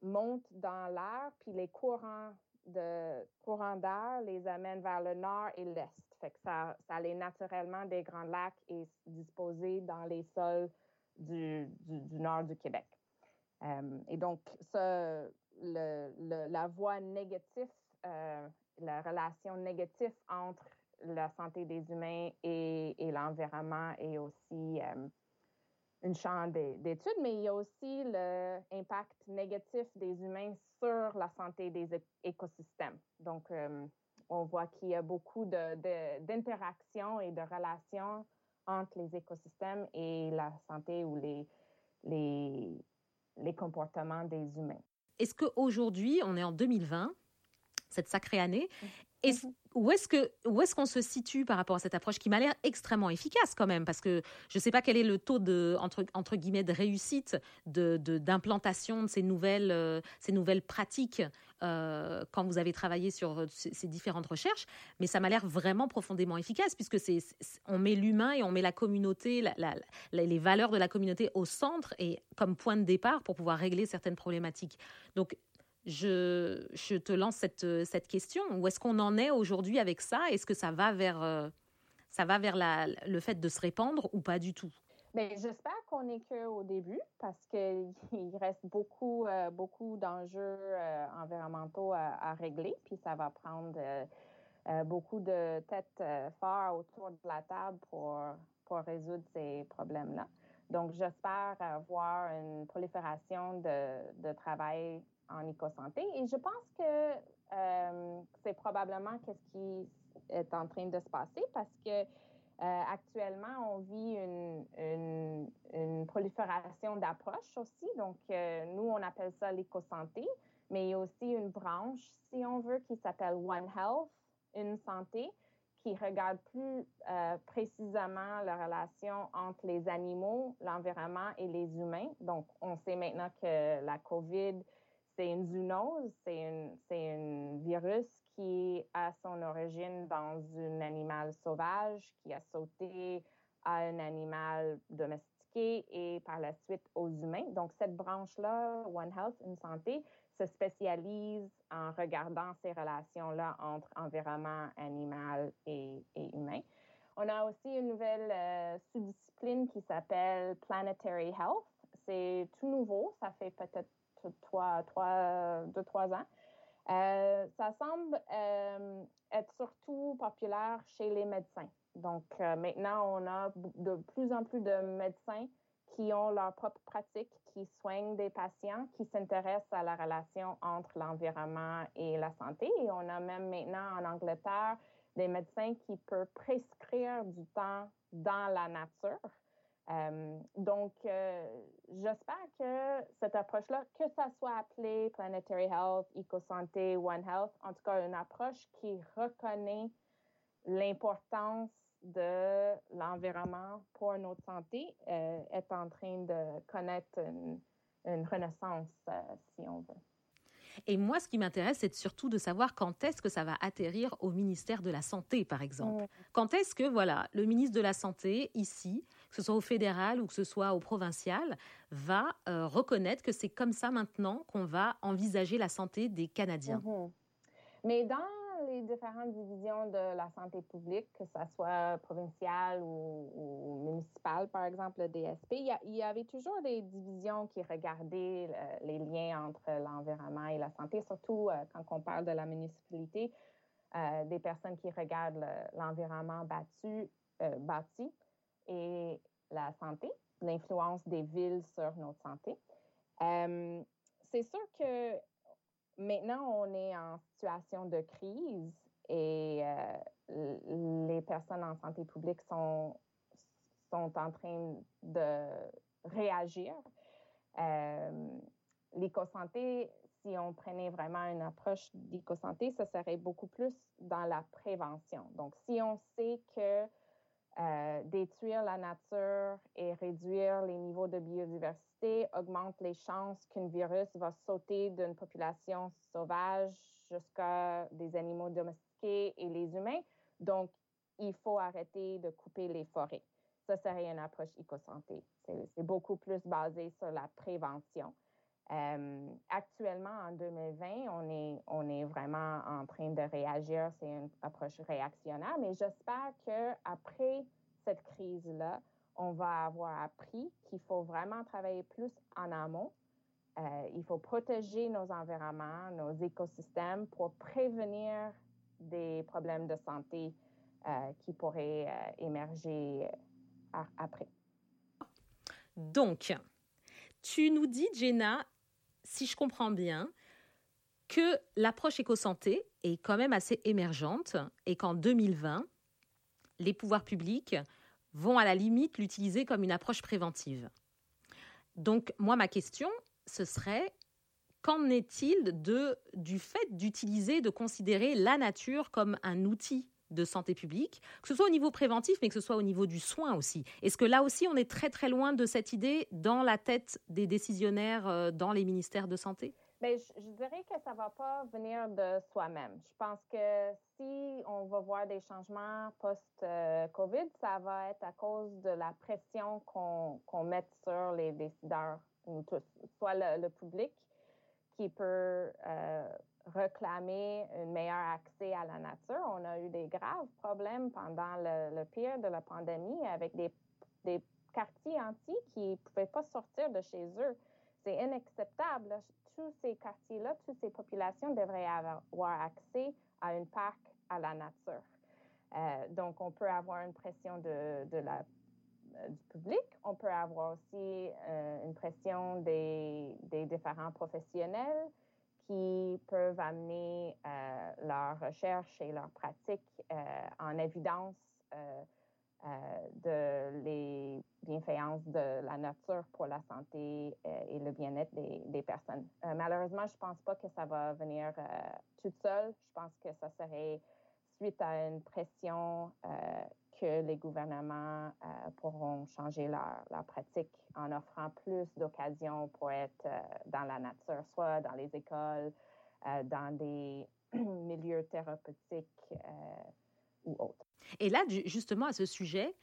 montent dans l'air, puis les courants de courants d'air les amènent vers le nord et l'est. Fait que ça, ça allait naturellement des grands lacs et disposés dans les sols du, du, nord du Québec. Euh, et donc, ça, le, la voie négative, euh, la relation négative entre la santé des humains et, l'environnement est aussi euh, une champ d'études, mais il y a aussi l'impact négatif des humains sur la santé des écosystèmes. Donc, euh, on voit qu'il y a beaucoup d'interactions et de relations entre les écosystèmes et la santé ou les, les, les comportements des humains. Est-ce qu'aujourd'hui, on est en 2020, cette sacrée année, est où est-ce que est-ce qu'on se situe par rapport à cette approche qui m'a l'air extrêmement efficace quand même? Parce que je ne sais pas quel est le taux de entre entre guillemets de réussite d'implantation de, ces nouvelles euh, ces nouvelles pratiques euh, quand vous avez travaillé sur euh, ces, différentes recherches. Mais ça m'a l'air vraiment profondément efficace puisque c'est on met l'humain et on met la communauté les valeurs de la communauté au centre et comme point de départ pour pouvoir régler certaines problématiques. Donc je, te lance cette, question. Où est-ce qu'on en est aujourd'hui avec ça? Est-ce que ça va vers, euh, ça va vers le fait de se répandre ou pas du tout? Bien, j'espère qu'on n'est qu'au début parce qu'il [laughs] reste beaucoup, euh, beaucoup d'enjeux euh, environnementaux à, régler, puis ça va prendre beaucoup de têtes fortes autour de la table pour, pour résoudre ces problèmes-là. Donc, j'espère voir une prolifération de, de travail en éco-santé. Et je pense que euh, c'est probablement ce qui est en train de se passer parce que euh, actuellement, on vit une, prolifération d'approches aussi. Donc, euh, nous, on appelle ça l'éco-santé, mais il y a aussi une branche, si on veut, qui s'appelle One Health, une santé, qui regarde plus précisément la relation entre les animaux, l'environnement et les humains. Donc, on sait maintenant que la COVID c'est une zoonose, c'est un virus qui a son origine dans un animal sauvage qui a sauté à un animal domestiqué et par la suite aux humains. Donc, cette branche-là, One Health, une santé, se spécialise en regardant ces relations-là entre environnement animal et, humain. On a aussi une nouvelle euh, sous-discipline qui s'appelle Planetary Health. C'est tout nouveau, ça fait peut-être trois, trois, deux, trois ans. Euh, ça semble euh, être surtout populaire chez les médecins. Donc, euh, maintenant, on a de plus en plus de médecins qui ont leur propre pratique, qui soignent des patients, qui s'intéressent à la relation entre l'environnement et la santé. Et on a même maintenant en Angleterre des médecins qui peuvent prescrire du temps dans la nature euh, donc, euh, j'espère que cette approche-là, que ça soit appelé Planetary Health, EcoSanté, One Health, en tout cas une approche qui reconnaît l'importance de l'environnement pour notre santé, euh, est en train de connaître une, une renaissance, si on veut. Et moi, ce qui m'intéresse, c'est surtout de savoir quand est-ce que ça va atterrir au ministère de la Santé, par exemple. Mm. Quand est-ce que, voilà, le ministre de la Santé, ici, que ce soit au fédéral ou que ce soit au provincial, va euh, reconnaître que c'est comme ça maintenant qu'on va envisager la santé des Canadiens. Mm-hmm. Mais dans les différentes divisions de la santé publique, que ce soit provinciale ou, municipale, par exemple, le DSP, il y, avait toujours des divisions qui regardaient les liens entre l'environnement et la santé, surtout quand on parle de la municipalité, des personnes qui regardent l'environnement bâti et la santé, l'influence des villes sur notre santé. c'est sûr que maintenant, on est en situation de crise et euh, les personnes en santé publique sont, sont en train de réagir. Euh, l'éco-santé, si on prenait vraiment une approche d'éco-santé, ce serait beaucoup plus dans la prévention. Donc, si on sait que euh, détruire la nature et réduire les niveaux de biodiversité augmente les chances qu'un virus va sauter d'une population sauvage jusqu'à des animaux domestiqués et les humains. Donc, il faut arrêter de couper les forêts. Ça serait une approche éco-santé. C'est beaucoup plus basé sur la prévention. Euh, actuellement, en 2020, on est, vraiment en train de réagir. C'est une approche réactionnaire, mais j'espère qu'après cette crise-là, on va avoir appris qu'il faut vraiment travailler plus en amont. Euh, il faut protéger nos environnements, nos écosystèmes pour prévenir des problèmes de santé euh, qui pourraient émerger après. Donc, tu nous dis, Jenna, si je comprends bien, que l'approche éco-santé est quand même assez émergente et qu'en 2020, les pouvoirs publics vont à la limite l'utiliser comme une approche préventive. Donc, moi, ma question, ce serait qu'en est-il du fait d'utiliser, de considérer la nature comme un outil de santé publique, que ce soit au niveau préventif, mais que ce soit au niveau du soin aussi. Est-ce que là aussi, on est très très loin de cette idée dans la tête des décisionnaires euh, dans les ministères de santé? Bien, je, dirais que ça ne va pas venir de soi-même. Je pense que si on va voir des changements post-COVID, ça va être à cause de la pression qu'on met sur les décideurs, nous tous, soit le, public qui peut euh, réclamer un meilleur accès à la nature. On a eu des graves problèmes pendant le, pire de la pandémie avec des, quartiers entiers qui ne pouvaient pas sortir de chez eux. C'est inacceptable. Tous ces quartiers-là, toutes ces populations devraient avoir accès à un parc à la nature. Euh, donc, on peut avoir une pression de, euh, du public. On peut avoir aussi euh, une pression des, des différents professionnels qui peuvent amener euh, leur recherche et leur pratique euh, en évidence euh, de les bienfayances de la nature pour la santé et le bien-être des, personnes. malheureusement, je ne pense pas que ça va venir toute seule. Je pense que ça serait suite à une pression que les gouvernements euh, pourront changer leur, leur, pratique en offrant plus d'occasions pour être euh, dans la nature, soit dans les écoles, euh, dans des [clears throat] milieux thérapeutiques ou autres. Et là, justement, à ce sujet,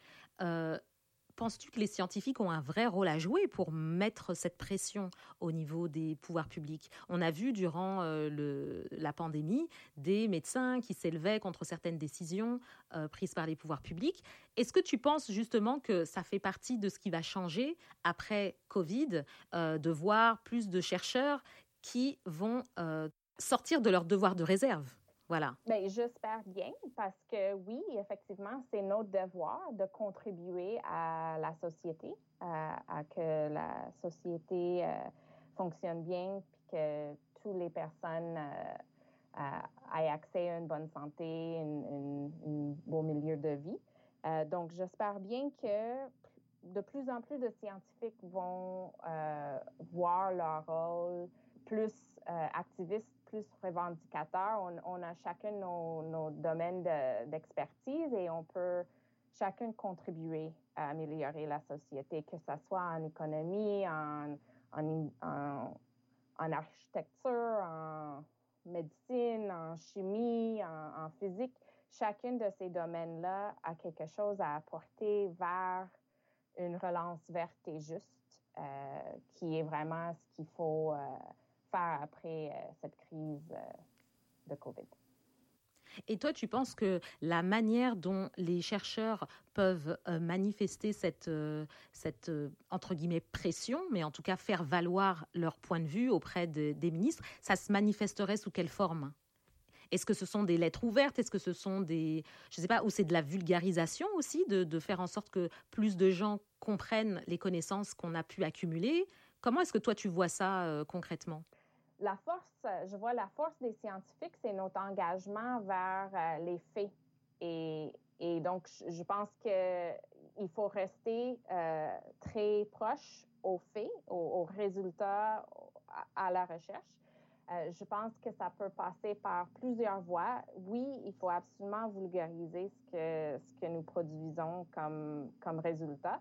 penses-tu que les scientifiques ont un vrai rôle à jouer pour mettre cette pression au niveau des pouvoirs publics? On a vu durant euh, la pandémie des médecins qui s'élevaient contre certaines décisions euh, prises par les pouvoirs publics. Est-ce que tu penses justement que ça fait partie de ce qui va changer après Covid, euh, de voir plus de chercheurs qui vont sortir de leur devoir de réserve? Voilà. Bien, j'espère bien parce que oui, effectivement, c'est notre devoir de contribuer à la société, à, que la société euh, fonctionne bien, puis que toutes les personnes euh, aient accès à une bonne santé, un beau milieu de vie. Euh, donc, j'espère bien que de plus en plus de scientifiques vont voir leur rôle plus activiste plus revendicateurs. On, a chacun nos, domaines d'expertise et on peut chacun contribuer à améliorer la société, que ce soit en économie, en, en, architecture, en médecine, en chimie, en, physique. Chacun de ces domaines-là a quelque chose à apporter vers une relance verte et juste, euh, qui est vraiment ce qu'il faut. Euh, après euh, cette crise euh, de COVID. Et toi, tu penses que la manière dont les chercheurs peuvent euh, manifester cette, cette entre guillemets, pression, mais en tout cas faire valoir leur point de vue auprès des ministres, ça se manifesterait sous quelle forme? Est-ce que ce sont des lettres ouvertes? Est-ce que ce sont des, je sais pas, ou c'est de la vulgarisation aussi, de, de, faire en sorte que plus de gens comprennent les connaissances qu'on a pu accumuler? Comment est-ce que toi tu vois ça concrètement? La force, je vois la force des scientifiques, c'est notre engagement vers euh, les faits. Et, donc, je pense qu'il faut rester euh, très proche aux faits, aux, résultats, à, la recherche. Euh, je pense que ça peut passer par plusieurs voies. Oui, il faut absolument vulgariser ce que, ce que nous produisons comme, comme résultat.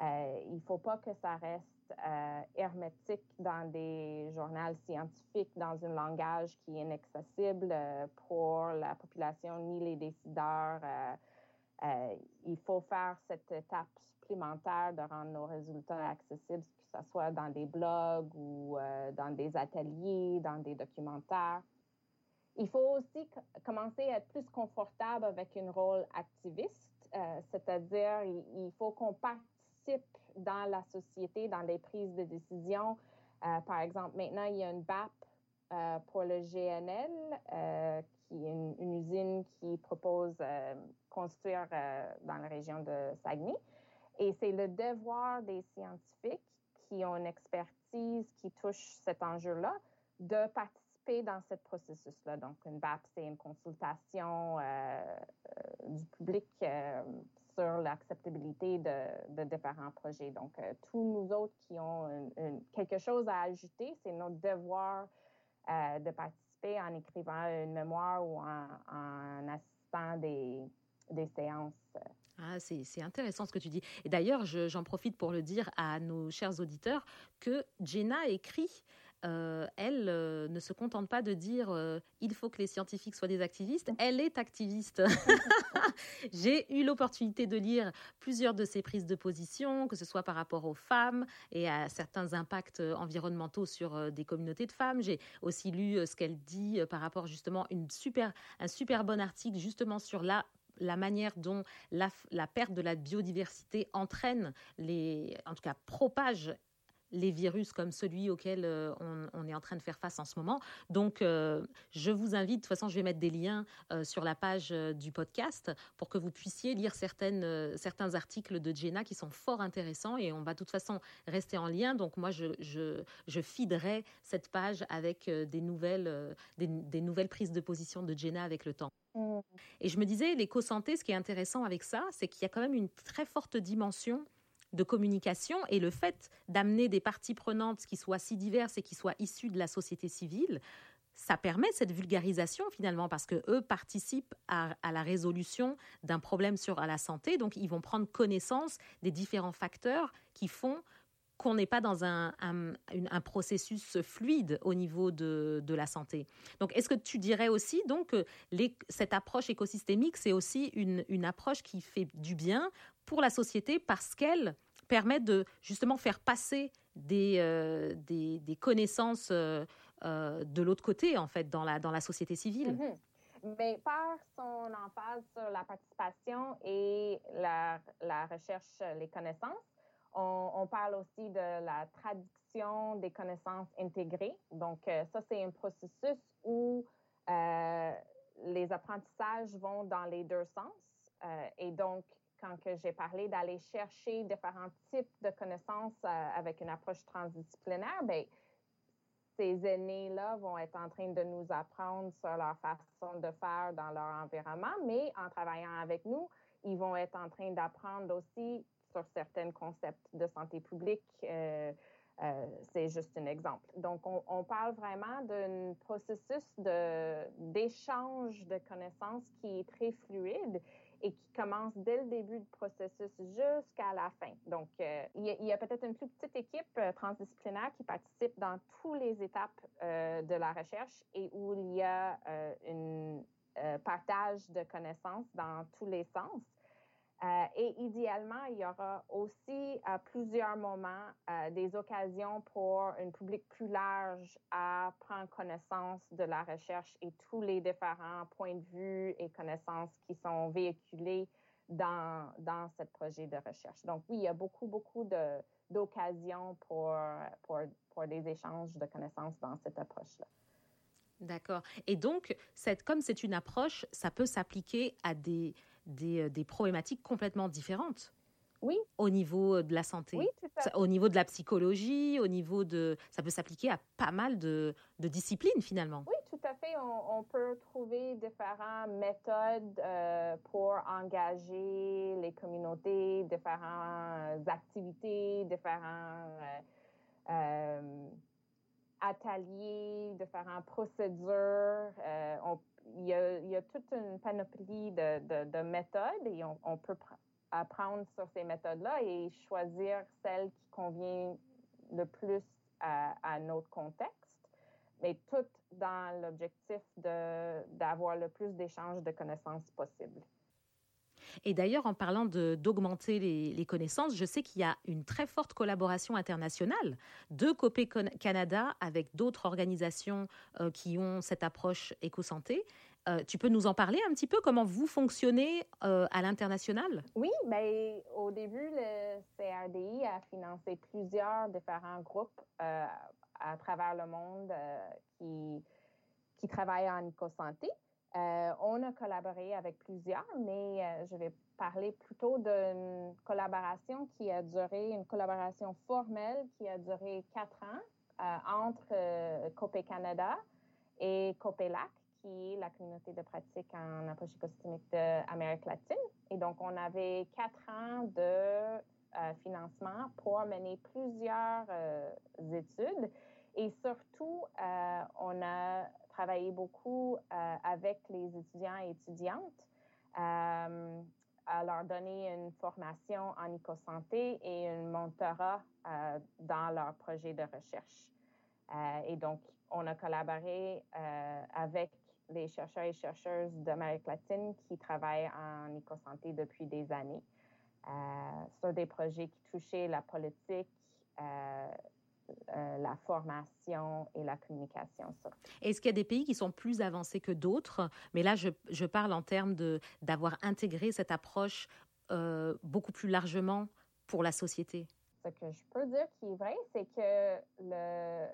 il ne faut pas que ça reste euh, hermétique dans des journaux scientifiques, dans un langage qui est inaccessible euh, pour la population ni les décideurs. Euh, il faut faire cette étape supplémentaire de rendre nos résultats accessibles, que ce soit dans des blogs ou dans des ateliers, dans des documentaires. Il faut aussi commencer à être plus confortable avec un rôle activiste, c'est-à-dire il, faut qu'on dans la société, dans les prises de décision. Euh, par exemple, maintenant, il y a une BAP euh, pour le GNL, euh, qui est une, usine qui propose construire dans la région de Saguenay. Et c'est le devoir des scientifiques qui ont une expertise qui touche cet enjeu-là de participer dans ce processus-là. Donc, une BAP, c'est une consultation du public sur l'acceptabilité de, différents projets. Donc, euh, tous nous autres qui ont quelque chose à ajouter, c'est notre devoir euh, de participer en écrivant une mémoire ou en, assistant des, des séances. Ah, c'est intéressant ce que tu dis. Et d'ailleurs, j'en profite pour le dire à nos chers auditeurs que Jenna écrit euh, elle euh, ne se contente pas de dire euh, il faut que les scientifiques soient des activistes, elle est activiste. [laughs] J'ai eu l'opportunité de lire plusieurs de ses prises de position, que ce soit par rapport aux femmes et à certains impacts environnementaux sur des communautés de femmes. J'ai aussi lu ce qu'elle dit par rapport justement une super, un super bon article justement sur la la manière dont la, la, perte de la biodiversité entraîne les, en tout cas propage les virus comme celui auquel euh, on, est en train de faire face en ce moment. Donc, euh, je vous invite, de toute façon, je vais mettre des liens euh, sur la page du podcast pour que vous puissiez lire certaines, certains articles de Jenna qui sont fort intéressants et on va de toute façon rester en lien. Donc, moi, je, je, je feederai cette page avec des nouvelles, des, des, nouvelles prises de position de Jenna avec le temps. Mmh. Et je me disais, l'éco-santé, ce qui est intéressant avec ça, c'est qu'il y a quand même une très forte dimension de communication et le fait d'amener des parties prenantes qui soient si diverses et qui soient issues de la société civile, ça permet cette vulgarisation finalement parce que eux participent à, la résolution d'un problème sur la santé, donc ils vont prendre connaissance des différents facteurs qui font qu'on n'est pas dans un, processus fluide au niveau de, la santé. Donc, est-ce que tu dirais aussi donc que cette approche écosystémique, c'est aussi une approche qui fait du bien pour la société parce qu'elle permet de justement faire passer des, euh, des, connaissances euh, euh, de l'autre côté, en fait, dans la, dans la société civile. Mm-hmm. Mais par son emphase sur la participation et la, la recherche, les connaissances, on, parle aussi de la traduction des connaissances intégrées. Donc, ça, c'est un processus où les apprentissages vont dans les deux sens. et donc, quand j'ai parlé d'aller chercher différents types de connaissances euh, avec une approche transdisciplinaire, ben, ces aînés-là vont être en train de nous apprendre sur leur façon de faire dans leur environnement, mais en travaillant avec nous, ils vont être en train d'apprendre aussi sur certains concepts de santé publique. Euh, euh, c'est juste un exemple. Donc, on, on parle vraiment d'un processus d'échange de connaissances qui est très fluide et qui commence dès le début du processus jusqu'à la fin. Donc, euh, il y a, peut-être une plus petite équipe euh, transdisciplinaire qui participe dans toutes les étapes euh, de la recherche et où il y a un partage de connaissances dans tous les sens. Euh, et idéalement, il y aura aussi à plusieurs moments euh, des occasions pour un public plus large à prendre connaissance de la recherche et tous les différents points de vue et connaissances qui sont véhiculés dans, dans ce projet de recherche. Donc oui, il y a beaucoup, beaucoup d'occasions pour, pour, pour des échanges de connaissances dans cette approche-là. D'accord. Et donc, cette, comme c'est une approche, ça peut s'appliquer à des, des, euh, des, problématiques complètement différentes. Oui. Au niveau euh, de la santé. Oui, Au niveau de la psychologie, au niveau de. Ça peut s'appliquer à pas mal de, de, disciplines finalement. Oui, tout à fait. On, on peut trouver différentes méthodes euh, pour engager les communautés, différentes activités, différents. Euh, ateliers, différentes procédures. Euh, a, il, y a, toute une panoplie de, de, de méthodes et on, on, peut apprendre sur ces méthodes-là et choisir celle qui convient le plus à, à notre contexte, mais tout dans l'objectif d'avoir le plus d'échanges de connaissances possible. Et d'ailleurs, en parlant d'augmenter les, connaissances, je sais qu'il y a une très forte collaboration internationale de Copé Canada avec d'autres organisations euh, qui ont cette approche éco-santé. Euh, tu peux nous en parler un petit peu comment vous fonctionnez euh, à l'international? Oui, ben, au début, le CRDI a financé plusieurs différents groupes à travers le monde qui travaillent en éco-santé. Euh, on a collaboré avec plusieurs, mais euh, je vais parler plutôt d'une collaboration qui a duré, une collaboration formelle qui a duré quatre ans euh, entre Copé Canada et Copélac, qui est la communauté de pratique en approche écosystémique d'Amérique latine. Et donc, on avait quatre ans de financement pour mener plusieurs études. Et surtout, on a travaillé beaucoup euh, avec les étudiants et étudiantes euh, à leur donner une formation en éco-santé et un mentorat euh, dans leur projet de recherche. et donc, on a collaboré avec les chercheurs et chercheuses d'Amérique latine qui travaillent en éco-santé depuis des années sur des projets qui touchaient la politique, euh, la formation et la communication. Est-ce qu'il y a des pays qui sont plus avancés que d'autres? Mais là, je, je, parle en termes d'avoir intégré cette approche euh, beaucoup plus largement pour la société. Ce que je peux dire qui est vrai, c'est que euh,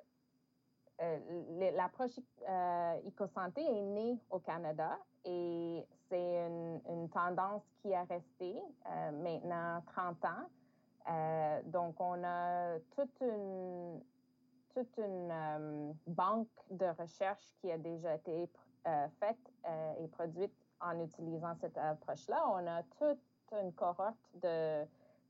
l'approche euh, éco-santé est née au Canada et c'est une, une, tendance qui a resté maintenant 30 ans. Euh, donc, on a toute une, euh, banque de recherche qui a déjà été euh, faite et produite en utilisant cette approche-là. On a toute une cohorte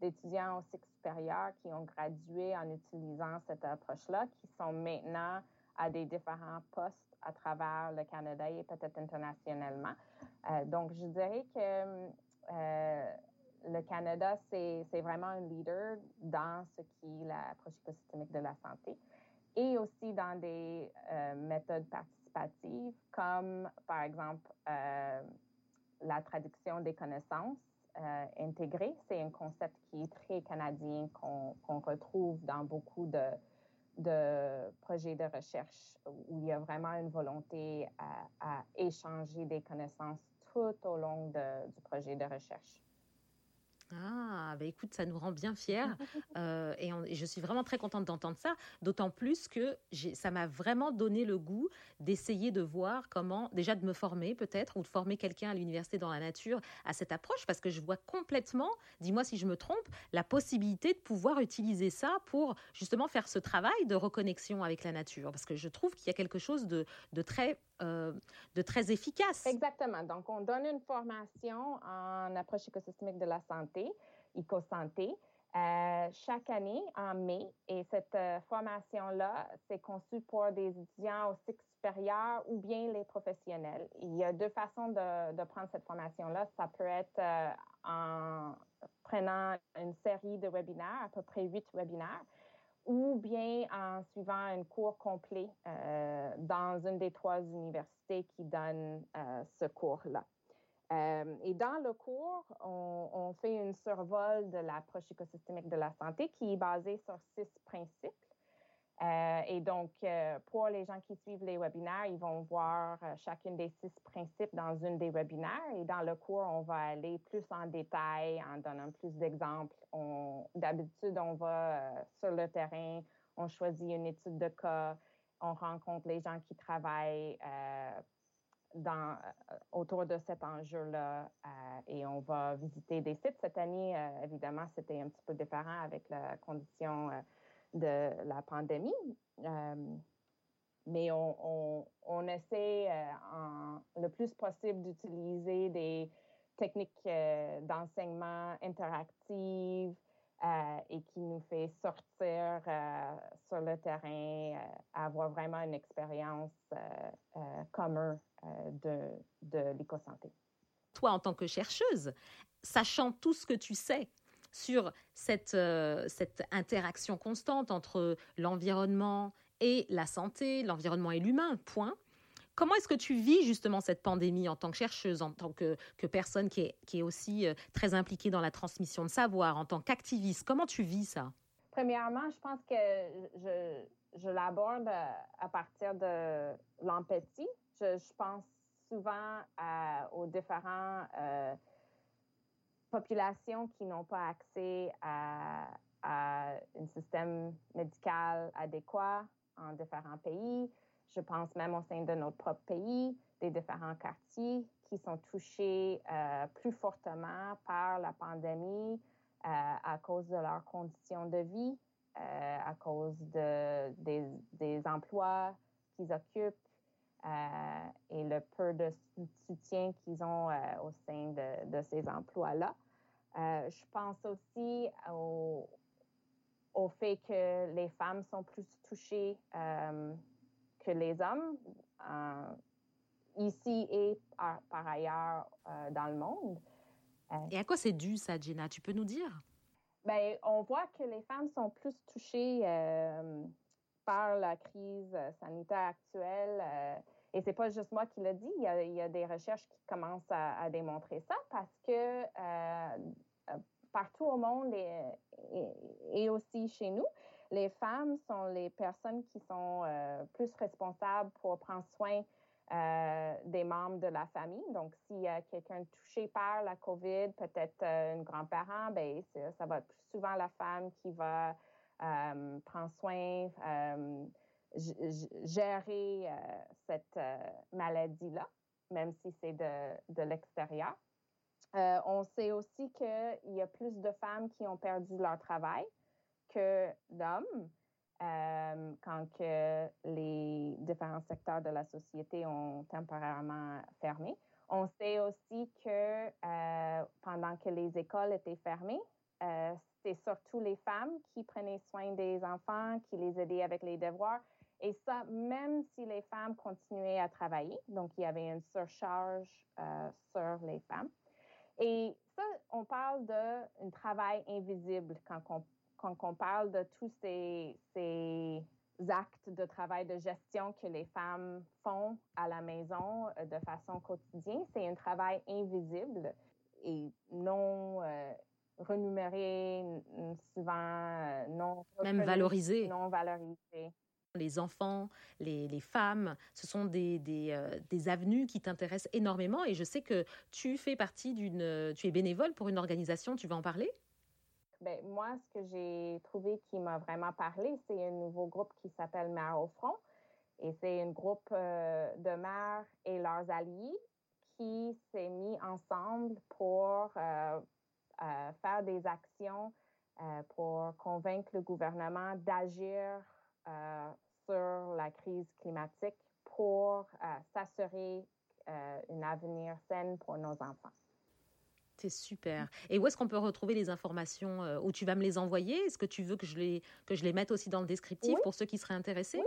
d'étudiants au cycle supérieur qui ont gradué en utilisant cette approche-là, qui sont maintenant à des différents postes à travers le Canada et peut-être internationalement. donc, je dirais que le Canada, c'est vraiment un leader dans ce qui est l'approche écosystémique de la santé et aussi dans des euh, méthodes participatives comme, par exemple, euh, la traduction des connaissances euh, intégrées. C'est un concept qui est très canadien qu'on qu retrouve dans beaucoup de, projets de recherche où il y a vraiment une volonté à, échanger des connaissances tout au long du projet de recherche. Ah, bah écoute, ça nous rend bien fiers. Euh, et, je suis vraiment très contente d'entendre ça, d'autant plus que ça m'a vraiment donné le goût d'essayer de voir comment, déjà de me former peut-être, ou de former quelqu'un à l'université dans la nature à cette approche, parce que je vois complètement, dis-moi si je me trompe, la possibilité de pouvoir utiliser ça pour justement faire ce travail de reconnexion avec la nature, parce que je trouve qu'il y a quelque chose de, de très euh, de très efficace. Exactement. Donc, on donne une formation en approche écosystémique de la santé, éco-santé, euh, chaque année en mai. Et cette euh, formation-là, c'est conçu pour des étudiants au cycle supérieur ou bien les professionnels. Il y a deux façons de, prendre cette formation-là. Ça peut être en prenant une série de webinaires, à peu près huit webinaires ou bien en suivant un cours complet euh, dans une des trois universités qui donnent euh, ce cours-là. et dans le cours, on, on, fait une survol de l'approche écosystémique de la santé qui est basée sur six principes. Euh, et donc, euh, pour les gens qui suivent les webinaires, ils vont voir euh, chacune des six principes dans une des webinaires. Et dans le cours, on va aller plus en détail en donnant plus d'exemples. D'habitude, on va sur le terrain, on choisit une étude de cas, on rencontre les gens qui travaillent autour de cet enjeu-là et on va visiter des sites. Cette année, évidemment, c'était un petit peu différent avec la condition de la pandémie. Euh, mais on, essaie euh, le plus possible d'utiliser des techniques euh, d'enseignement interactives et qui nous fait sortir sur le terrain, avoir vraiment une expérience commune de, de l'éco-santé. Toi, en tant que chercheuse, sachant tout ce que tu sais sur cette, euh, cette interaction constante entre l'environnement et la santé, l'environnement et l'humain, point. Comment est-ce que tu vis justement cette pandémie en tant que chercheuse, en tant que, que personne qui est, qui est aussi euh, très impliquée dans la transmission de savoir, en tant qu'activiste? Comment tu vis ça? Premièrement, je pense que je, je l'aborde euh, à partir de l'empathie. Je, je, pense souvent aux différents populations qui n'ont pas accès à, un système médical adéquat en différents pays. Je pense même au sein de notre propre pays, des différents quartiers qui sont touchés euh, plus fortement par la pandémie euh, à cause de leurs conditions de vie, euh, à cause de, des, emplois qu'ils occupent et le peu de soutien qu'ils ont au sein de, de ces emplois-là. Euh, je pense aussi au, au, fait que les femmes sont plus touchées euh, que les hommes euh, ici et par, ailleurs dans le monde. et à quoi c'est dû ça, Gina? Tu peux nous dire? Ben, on voit que les femmes sont plus touchées par la crise sanitaire actuelle. Et c'est pas juste moi qui le dis, il y a, des recherches qui commencent à, démontrer ça parce que partout au monde et, aussi chez nous, les femmes sont les personnes qui sont euh, plus responsables pour prendre soin euh, des membres de la famille. Donc, s'il y a quelqu'un touché par la COVID, peut-être euh, un grand-parent, ben, ça va être souvent la femme qui va prendre soin, gérer cette maladie-là, même si c'est de, de l'extérieur. Euh, on sait aussi qu'il y a plus de femmes qui ont perdu leur travail que d'hommes euh, quand les différents secteurs de la société ont temporairement fermé. On sait aussi que euh, pendant que les écoles étaient fermées, c'est surtout les femmes qui prenaient soin des enfants, qui les aidaient avec les devoirs. Et ça, même si les femmes continuaient à travailler, donc il y avait une surcharge sur les femmes. Et ça, on parle d'un travail invisible quand on, quand on parle de tous ces, ces actes de travail de gestion que les femmes font à la maison euh, de façon quotidienne. C'est un travail invisible et non euh, renuméré, souvent non... Même valorisé. Non valorisé les enfants, les, femmes, ce sont des, euh, des, avenues qui t'intéressent énormément et je sais que tu fais partie d'une, tu es bénévole pour une organisation, tu vas en parler? Ben, moi, ce que j'ai trouvé qui m'a vraiment parlé, c'est un nouveau groupe qui s'appelle Mères au front. Et c'est un groupe euh, de mères et leurs alliés qui s'est mis ensemble pour euh, faire des actions pour convaincre le gouvernement d'agir sur la crise climatique pour euh, s'assurer euh, un avenir sain pour nos enfants. C'est super. Et où est-ce qu'on peut retrouver les informations euh, Où tu vas me les envoyer? Est-ce que tu veux que je les, que je les mette aussi dans le descriptif pour ceux qui seraient intéressés? Oui.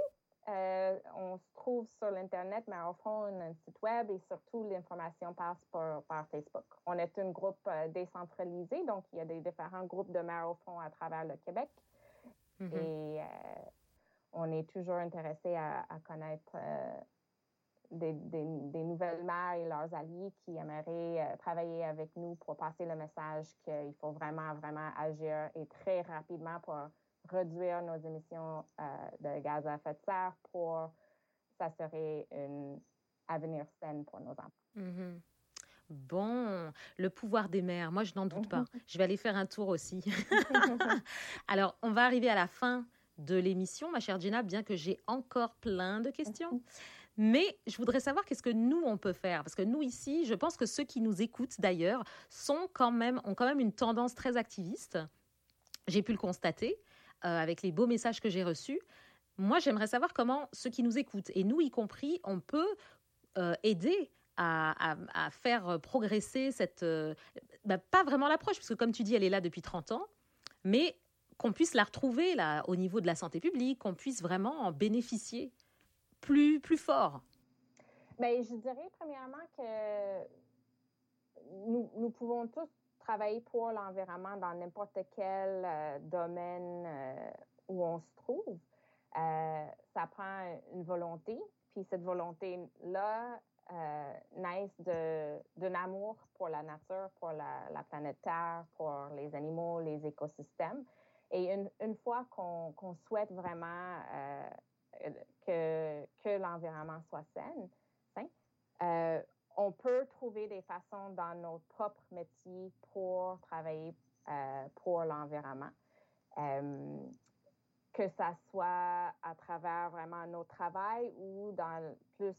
On se trouve sur l'Internet, mais au fond, un site web et surtout l'information passe par, par, Facebook. On est un groupe décentralisé, donc il y a des différents groupes de mères au fond à travers le Québec. Mm-hmm. Et on est toujours intéressé à, connaître euh, des, des, nouvelles mères et leurs alliés qui aimeraient travailler avec nous pour passer le message qu'il faut vraiment, vraiment agir et très rapidement pour réduire nos émissions de gaz à effet de serre pour s'assurer un avenir sain pour nos enfants. Mm-hmm. Bon, le pouvoir des mères, moi je n'en doute pas. [laughs] Je vais aller faire un tour aussi. [laughs] Alors, on va arriver à la fin de l'émission, ma chère Gina, bien que j'ai encore plein de questions. Mais je voudrais savoir qu'est-ce que nous, on peut faire. Parce que nous, ici, je pense que ceux qui nous écoutent, d'ailleurs, sont quand même, ont quand même une tendance très activiste. J'ai pu le constater euh, avec les beaux messages que j'ai reçus. Moi, j'aimerais savoir comment ceux qui nous écoutent, et nous y compris, on peut euh, aider à, faire progresser cette... Euh, bah, pas vraiment l'approche, parce que comme tu dis, elle est là depuis 30 ans, mais qu'on puisse la retrouver là au niveau de la santé publique, qu'on puisse vraiment en bénéficier plus, plus fort. Bien, je dirais premièrement que nous, nous pouvons tous travailler pour l'environnement dans n'importe quel euh, domaine euh, où on se trouve. ça prend une volonté, puis cette volonté-là, euh, naissent d'un amour pour la nature, pour la, planète Terre, pour les animaux, les écosystèmes. Et une, fois qu'on souhaite vraiment euh, que, l'environnement soit sain, sain euh, on peut trouver des façons dans notre propre métier pour travailler euh, pour l'environnement. que ça soit à travers vraiment notre travail ou plus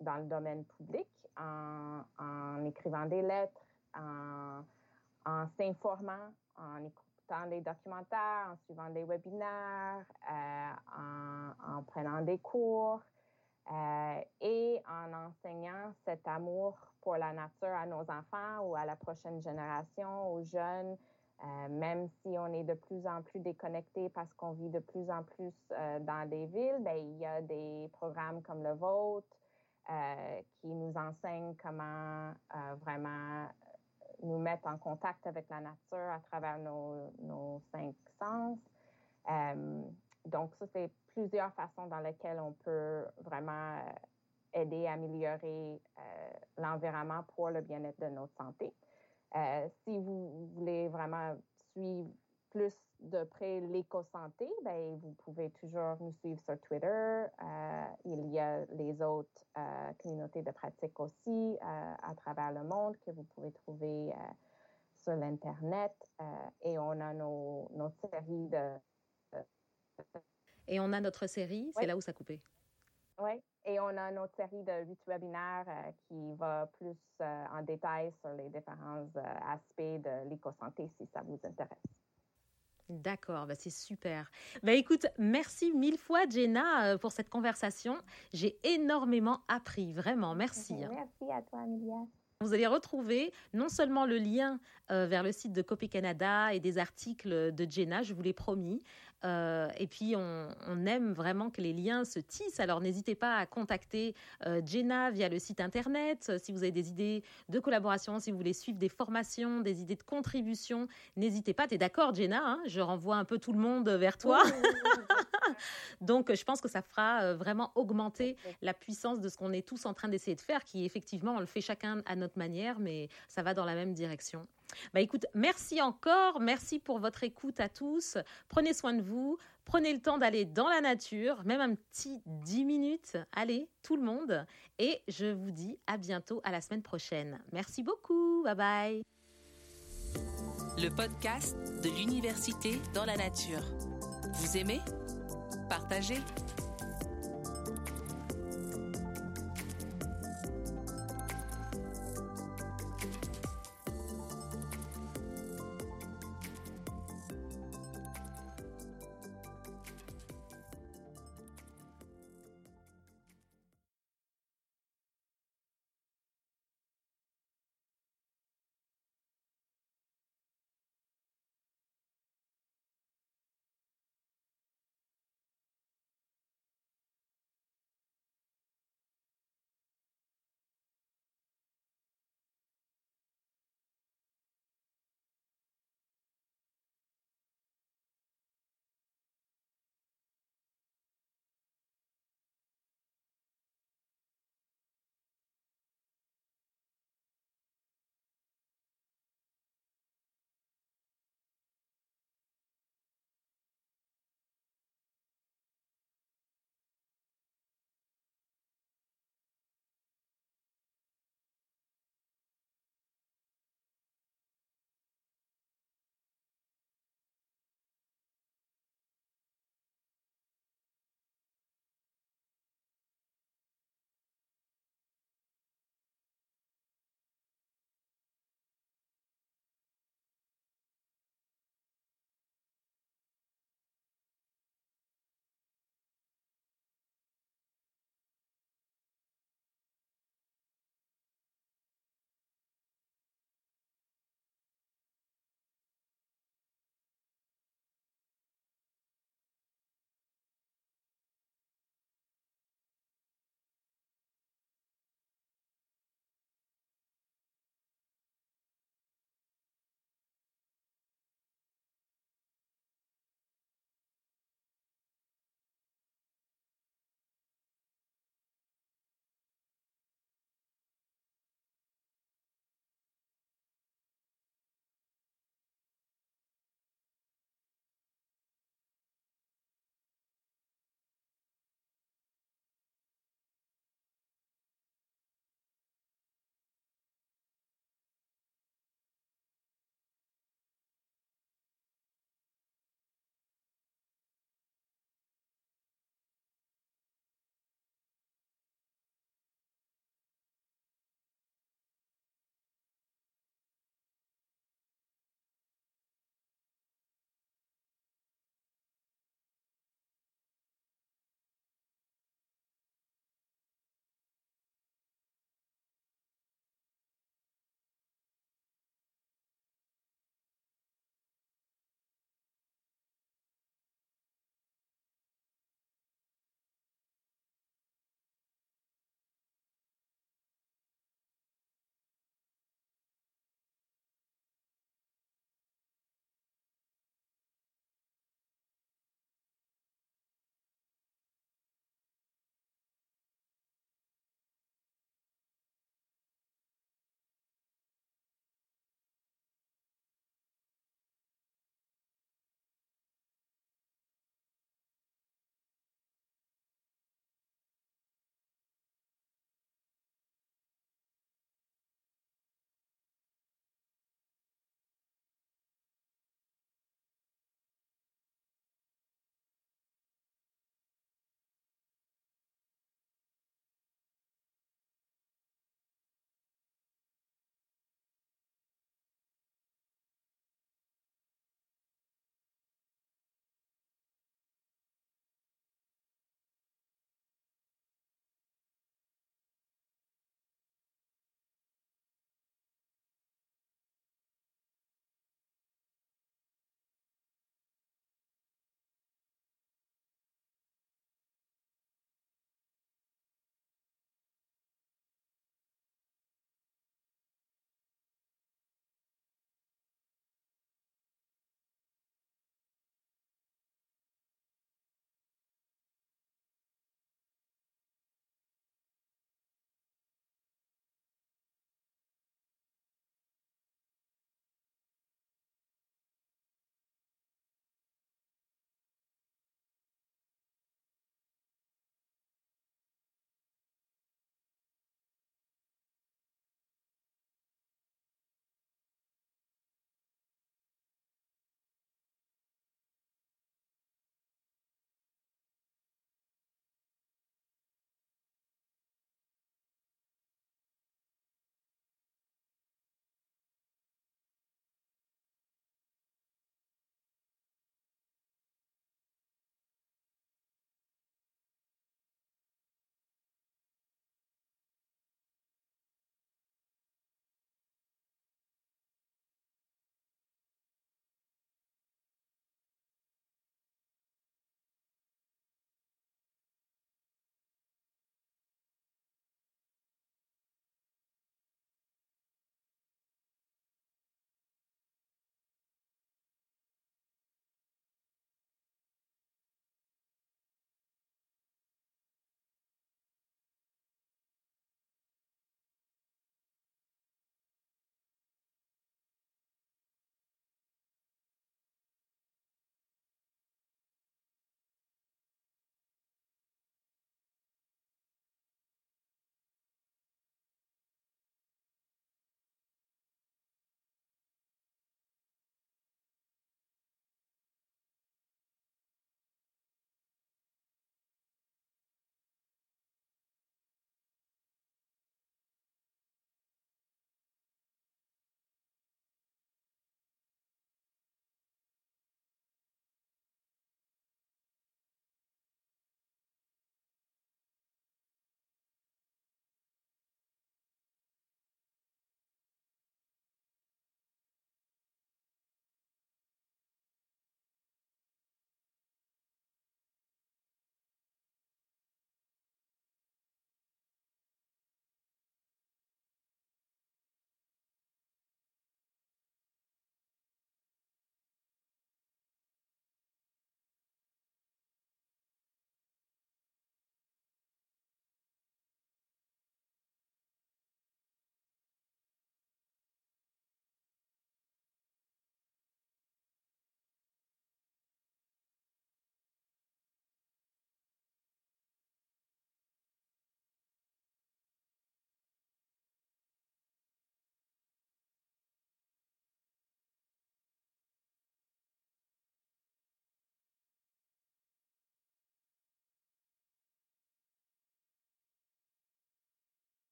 dans le domaine public en, écrivant des lettres, en, s'informant, en écoutant des documentaires, en suivant des webinaires, euh, en, prenant des cours euh, et en enseignant cet amour pour la nature à nos enfants ou à la prochaine génération, aux jeunes, euh, même si on est de plus en plus déconnecté parce qu'on vit de plus en plus euh, dans des villes, ben, il y a des programmes comme le vôtre qui nous enseigne comment vraiment nous mettre en contact avec la nature à travers nos cinq sens. Euh, donc, ça, c'est plusieurs façons dans lesquelles on peut vraiment aider à améliorer l'environnement pour le bien-être de notre santé. si vous voulez vraiment suivre plus de près l'éco-santé, ben, vous pouvez toujours nous suivre sur Twitter. Euh, il y a les autres euh, communautés de pratique aussi euh, à travers le monde que vous pouvez trouver sur l'Internet. et on a nos, notre série de... Et on a notre série, c'est là où ça coupait. Oui, et on a notre série de huit webinaires qui va plus en détail sur les différents aspects de l'éco-santé si ça vous intéresse. D'accord, bah c'est super. Bah écoute, merci mille fois Jenna euh, pour cette conversation. J'ai énormément appris, vraiment, merci. Hein. Merci à toi Amelia. Vous allez retrouver non seulement le lien euh, vers le site de Copé Canada et des articles de Jenna, je vous l'ai promis, euh, et puis, on, aime vraiment que les liens se tissent. Alors, n'hésitez pas à contacter euh, Jenna via le site internet. Euh, si vous avez des idées de collaboration, si vous voulez suivre des formations, des idées de contribution, n'hésitez pas. Tu d'accord, Jenna hein? Je renvoie un peu tout le monde vers toi. Donc, je pense que ça fera vraiment augmenter la puissance de ce qu'on est tous en train d'essayer de faire, qui effectivement, on le fait chacun à notre manière, mais ça va dans la même direction. Bah écoute, merci encore, merci pour votre écoute à tous. Prenez soin de vous, prenez le temps d'aller dans la nature, même un petit 10 minutes. Allez, tout le monde. Et je vous dis à bientôt, à la semaine prochaine. Merci beaucoup, bye bye. Le podcast de l'université dans la nature. Vous aimez? Partagez